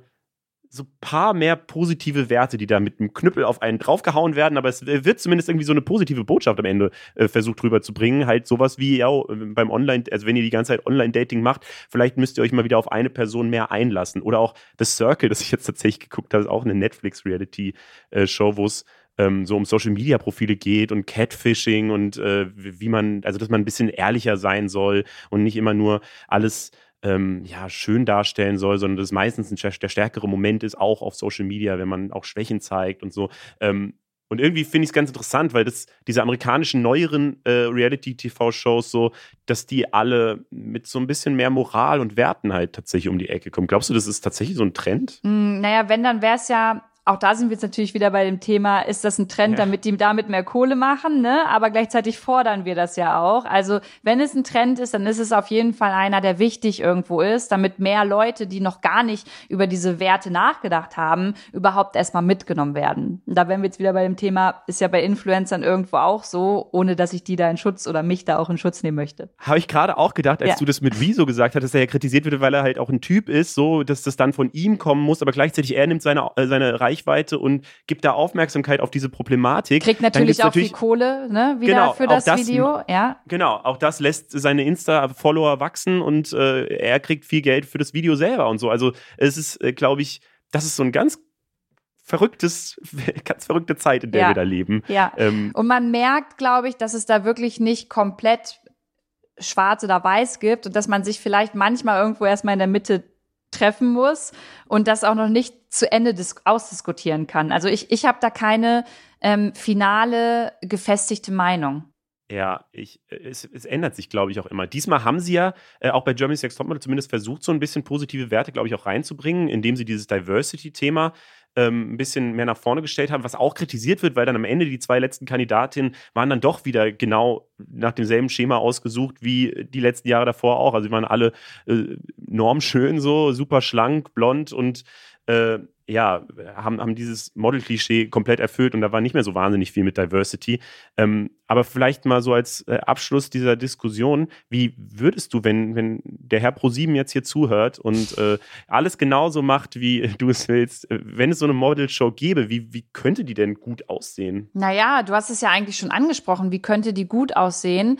so paar mehr positive Werte, die da mit einem Knüppel auf einen draufgehauen werden, aber es wird zumindest irgendwie so eine positive Botschaft am Ende äh, versucht rüberzubringen. Halt sowas wie, ja, beim Online, also wenn ihr die ganze Zeit Online-Dating macht, vielleicht müsst ihr euch mal wieder auf eine Person mehr einlassen. Oder auch The Circle, das ich jetzt tatsächlich geguckt habe, ist auch eine Netflix-Reality-Show, wo es ähm, so um Social Media Profile geht und Catfishing und äh, wie man, also dass man ein bisschen ehrlicher sein soll und nicht immer nur alles ähm, ja, schön darstellen soll, sondern das meistens ein, der stärkere Moment ist, auch auf Social Media, wenn man auch Schwächen zeigt und so. Ähm, und irgendwie finde ich es ganz interessant, weil das, diese amerikanischen neueren äh, Reality-TV-Shows so, dass die alle mit so ein bisschen mehr Moral und Werten halt tatsächlich um die Ecke kommen. Glaubst du, das ist tatsächlich so ein Trend? Mm, naja, wenn, dann wäre es ja auch da sind wir jetzt natürlich wieder bei dem Thema, ist das ein Trend, ja. damit die damit mehr Kohle machen, ne? Aber gleichzeitig fordern wir das ja auch. Also wenn es ein Trend ist, dann ist es auf jeden Fall einer, der wichtig irgendwo ist, damit mehr Leute, die noch gar nicht über diese Werte nachgedacht haben, überhaupt erstmal mitgenommen werden. Und da wären wir jetzt wieder bei dem Thema, ist ja bei Influencern irgendwo auch so, ohne dass ich die da in Schutz oder mich da auch in Schutz nehmen möchte. Habe ich gerade auch gedacht, als ja. du das mit Wieso gesagt hast, dass er ja kritisiert wird, weil er halt auch ein Typ ist, so, dass das dann von ihm kommen muss, aber gleichzeitig er nimmt seine, äh, seine Reichweite Reichweite und gibt da Aufmerksamkeit auf diese Problematik. Kriegt natürlich auch natürlich, viel Kohle, ne, wieder genau, für das, das, Video, ja. Genau, auch das lässt seine Insta-Follower wachsen und äh, er kriegt viel Geld für das Video selber und so. Also es ist, äh, glaube ich, das ist so ein ganz verrücktes, ganz verrückte Zeit, in der ja. wir da leben. Ja. Ähm, und man merkt, glaube ich, dass es da wirklich nicht komplett schwarz oder weiß gibt und dass man sich vielleicht manchmal irgendwo erstmal in der Mitte treffen muss und das auch noch nicht zu Ende ausdiskutieren kann. Also ich, ich habe da keine ähm, finale gefestigte Meinung. Ja, ich, es, es ändert sich, glaube ich, auch immer. Diesmal haben sie ja äh, auch bei Germany's Next Topmodel zumindest versucht, so ein bisschen positive Werte, glaube ich, auch reinzubringen, indem sie dieses Diversity-Thema ähm, ein bisschen mehr nach vorne gestellt haben, was auch kritisiert wird, weil dann am Ende die zwei letzten Kandidatinnen waren dann doch wieder genau nach demselben Schema ausgesucht wie die letzten Jahre davor auch. Also sie waren alle äh, normschön so, super schlank, blond und äh, ja, haben, haben dieses Model-Klischee komplett erfüllt und da war nicht mehr so wahnsinnig viel mit Diversity. Ähm, aber vielleicht mal so als äh, Abschluss dieser Diskussion, wie würdest du, wenn, wenn der Herr ProSieben jetzt hier zuhört und äh, alles genauso macht, wie du es willst, äh, wenn es so eine Model-Show gäbe, wie, wie könnte die denn gut aussehen? Naja, du hast es ja eigentlich schon angesprochen, wie könnte die gut aussehen?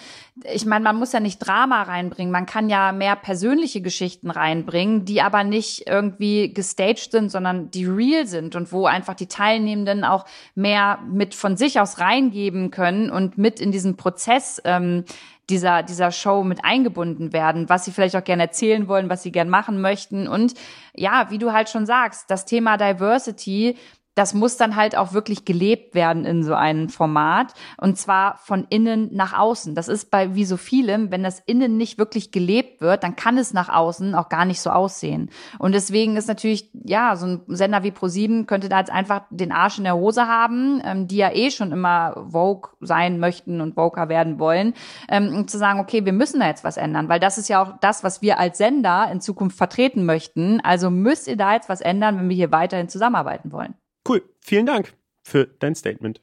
Ich meine, man muss ja nicht Drama reinbringen, man kann ja mehr persönliche Geschichten reinbringen, die aber nicht irgendwie gestaged sind, sondern die real sind und wo einfach die Teilnehmenden auch mehr mit von sich aus reingeben können und mit in diesen Prozess ähm, dieser, dieser Show mit eingebunden werden, was sie vielleicht auch gerne erzählen wollen, was sie gern machen möchten. Und ja, wie du halt schon sagst, das Thema Diversity das muss dann halt auch wirklich gelebt werden in so einem Format und zwar von innen nach außen. Das ist bei wie so vielem, wenn das innen nicht wirklich gelebt wird, dann kann es nach außen auch gar nicht so aussehen. Und deswegen ist natürlich, ja, so ein Sender wie Pro7 könnte da jetzt einfach den Arsch in der Hose haben, ähm, die ja eh schon immer Vogue sein möchten und Voker werden wollen, ähm, um zu sagen, okay, wir müssen da jetzt was ändern, weil das ist ja auch das, was wir als Sender in Zukunft vertreten möchten. Also müsst ihr da jetzt was ändern, wenn wir hier weiterhin zusammenarbeiten wollen. Cool, vielen Dank für dein Statement.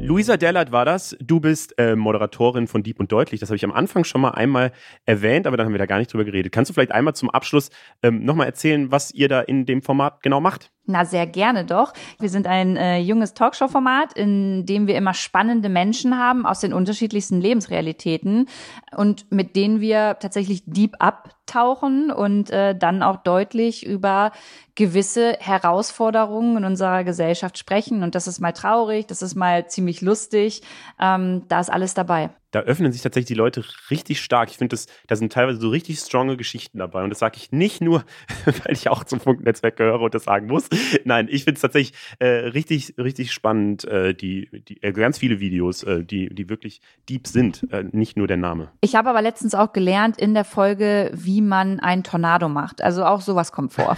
Luisa Dellert war das. Du bist äh, Moderatorin von Deep und Deutlich. Das habe ich am Anfang schon mal einmal erwähnt, aber dann haben wir da gar nicht drüber geredet. Kannst du vielleicht einmal zum Abschluss ähm, nochmal erzählen, was ihr da in dem Format genau macht? Na, sehr gerne doch. Wir sind ein äh, junges Talkshow-Format, in dem wir immer spannende Menschen haben aus den unterschiedlichsten Lebensrealitäten und mit denen wir tatsächlich deep abtauchen und äh, dann auch deutlich über gewisse Herausforderungen in unserer Gesellschaft sprechen. Und das ist mal traurig, das ist mal ziemlich lustig. Ähm, da ist alles dabei da öffnen sich tatsächlich die Leute richtig stark. Ich finde, da sind teilweise so richtig stronge Geschichten dabei. Und das sage ich nicht nur, weil ich auch zum Funknetzwerk gehöre und das sagen muss. Nein, ich finde es tatsächlich äh, richtig, richtig spannend, äh, die, die äh, ganz viele Videos, äh, die, die wirklich deep sind, äh, nicht nur der Name. Ich habe aber letztens auch gelernt in der Folge, wie man einen Tornado macht. Also auch sowas kommt vor.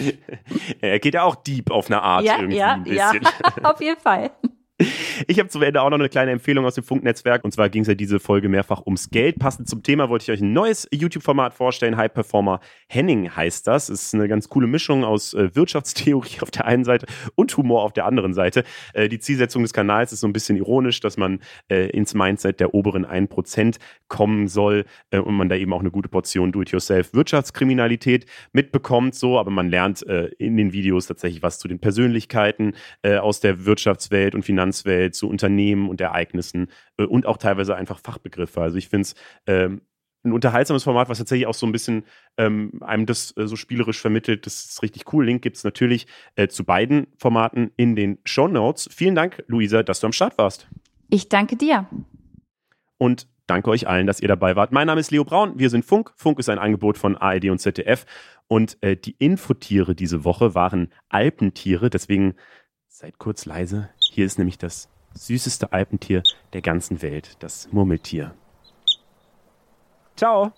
er geht ja auch deep auf eine Art ja, irgendwie ja, ein bisschen. Ja, auf jeden Fall. Ich habe zum Ende auch noch eine kleine Empfehlung aus dem Funknetzwerk. Und zwar ging es ja diese Folge mehrfach ums Geld. Passend zum Thema wollte ich euch ein neues YouTube-Format vorstellen. High Performer Henning heißt das. Ist eine ganz coole Mischung aus äh, Wirtschaftstheorie auf der einen Seite und Humor auf der anderen Seite. Äh, die Zielsetzung des Kanals ist so ein bisschen ironisch, dass man äh, ins Mindset der oberen 1% kommen soll und man da eben auch eine gute Portion Do-it-yourself Wirtschaftskriminalität mitbekommt. So, aber man lernt in den Videos tatsächlich was zu den Persönlichkeiten aus der Wirtschaftswelt und Finanzwelt Finanzwelt, zu Unternehmen und Ereignissen äh, und auch teilweise einfach Fachbegriffe. Also ich finde es ähm, ein unterhaltsames Format, was tatsächlich auch so ein bisschen ähm, einem das äh, so spielerisch vermittelt. Das ist richtig cool. Link gibt es natürlich äh, zu beiden Formaten in den Show Notes. Vielen Dank, Luisa, dass du am Start warst. Ich danke dir. Und danke euch allen, dass ihr dabei wart. Mein Name ist Leo Braun. Wir sind Funk. Funk ist ein Angebot von ARD und ZDF. Und äh, die Infotiere diese Woche waren Alpentiere. Deswegen seid kurz leise. Hier ist nämlich das süßeste Alpentier der ganzen Welt, das Murmeltier. Ciao!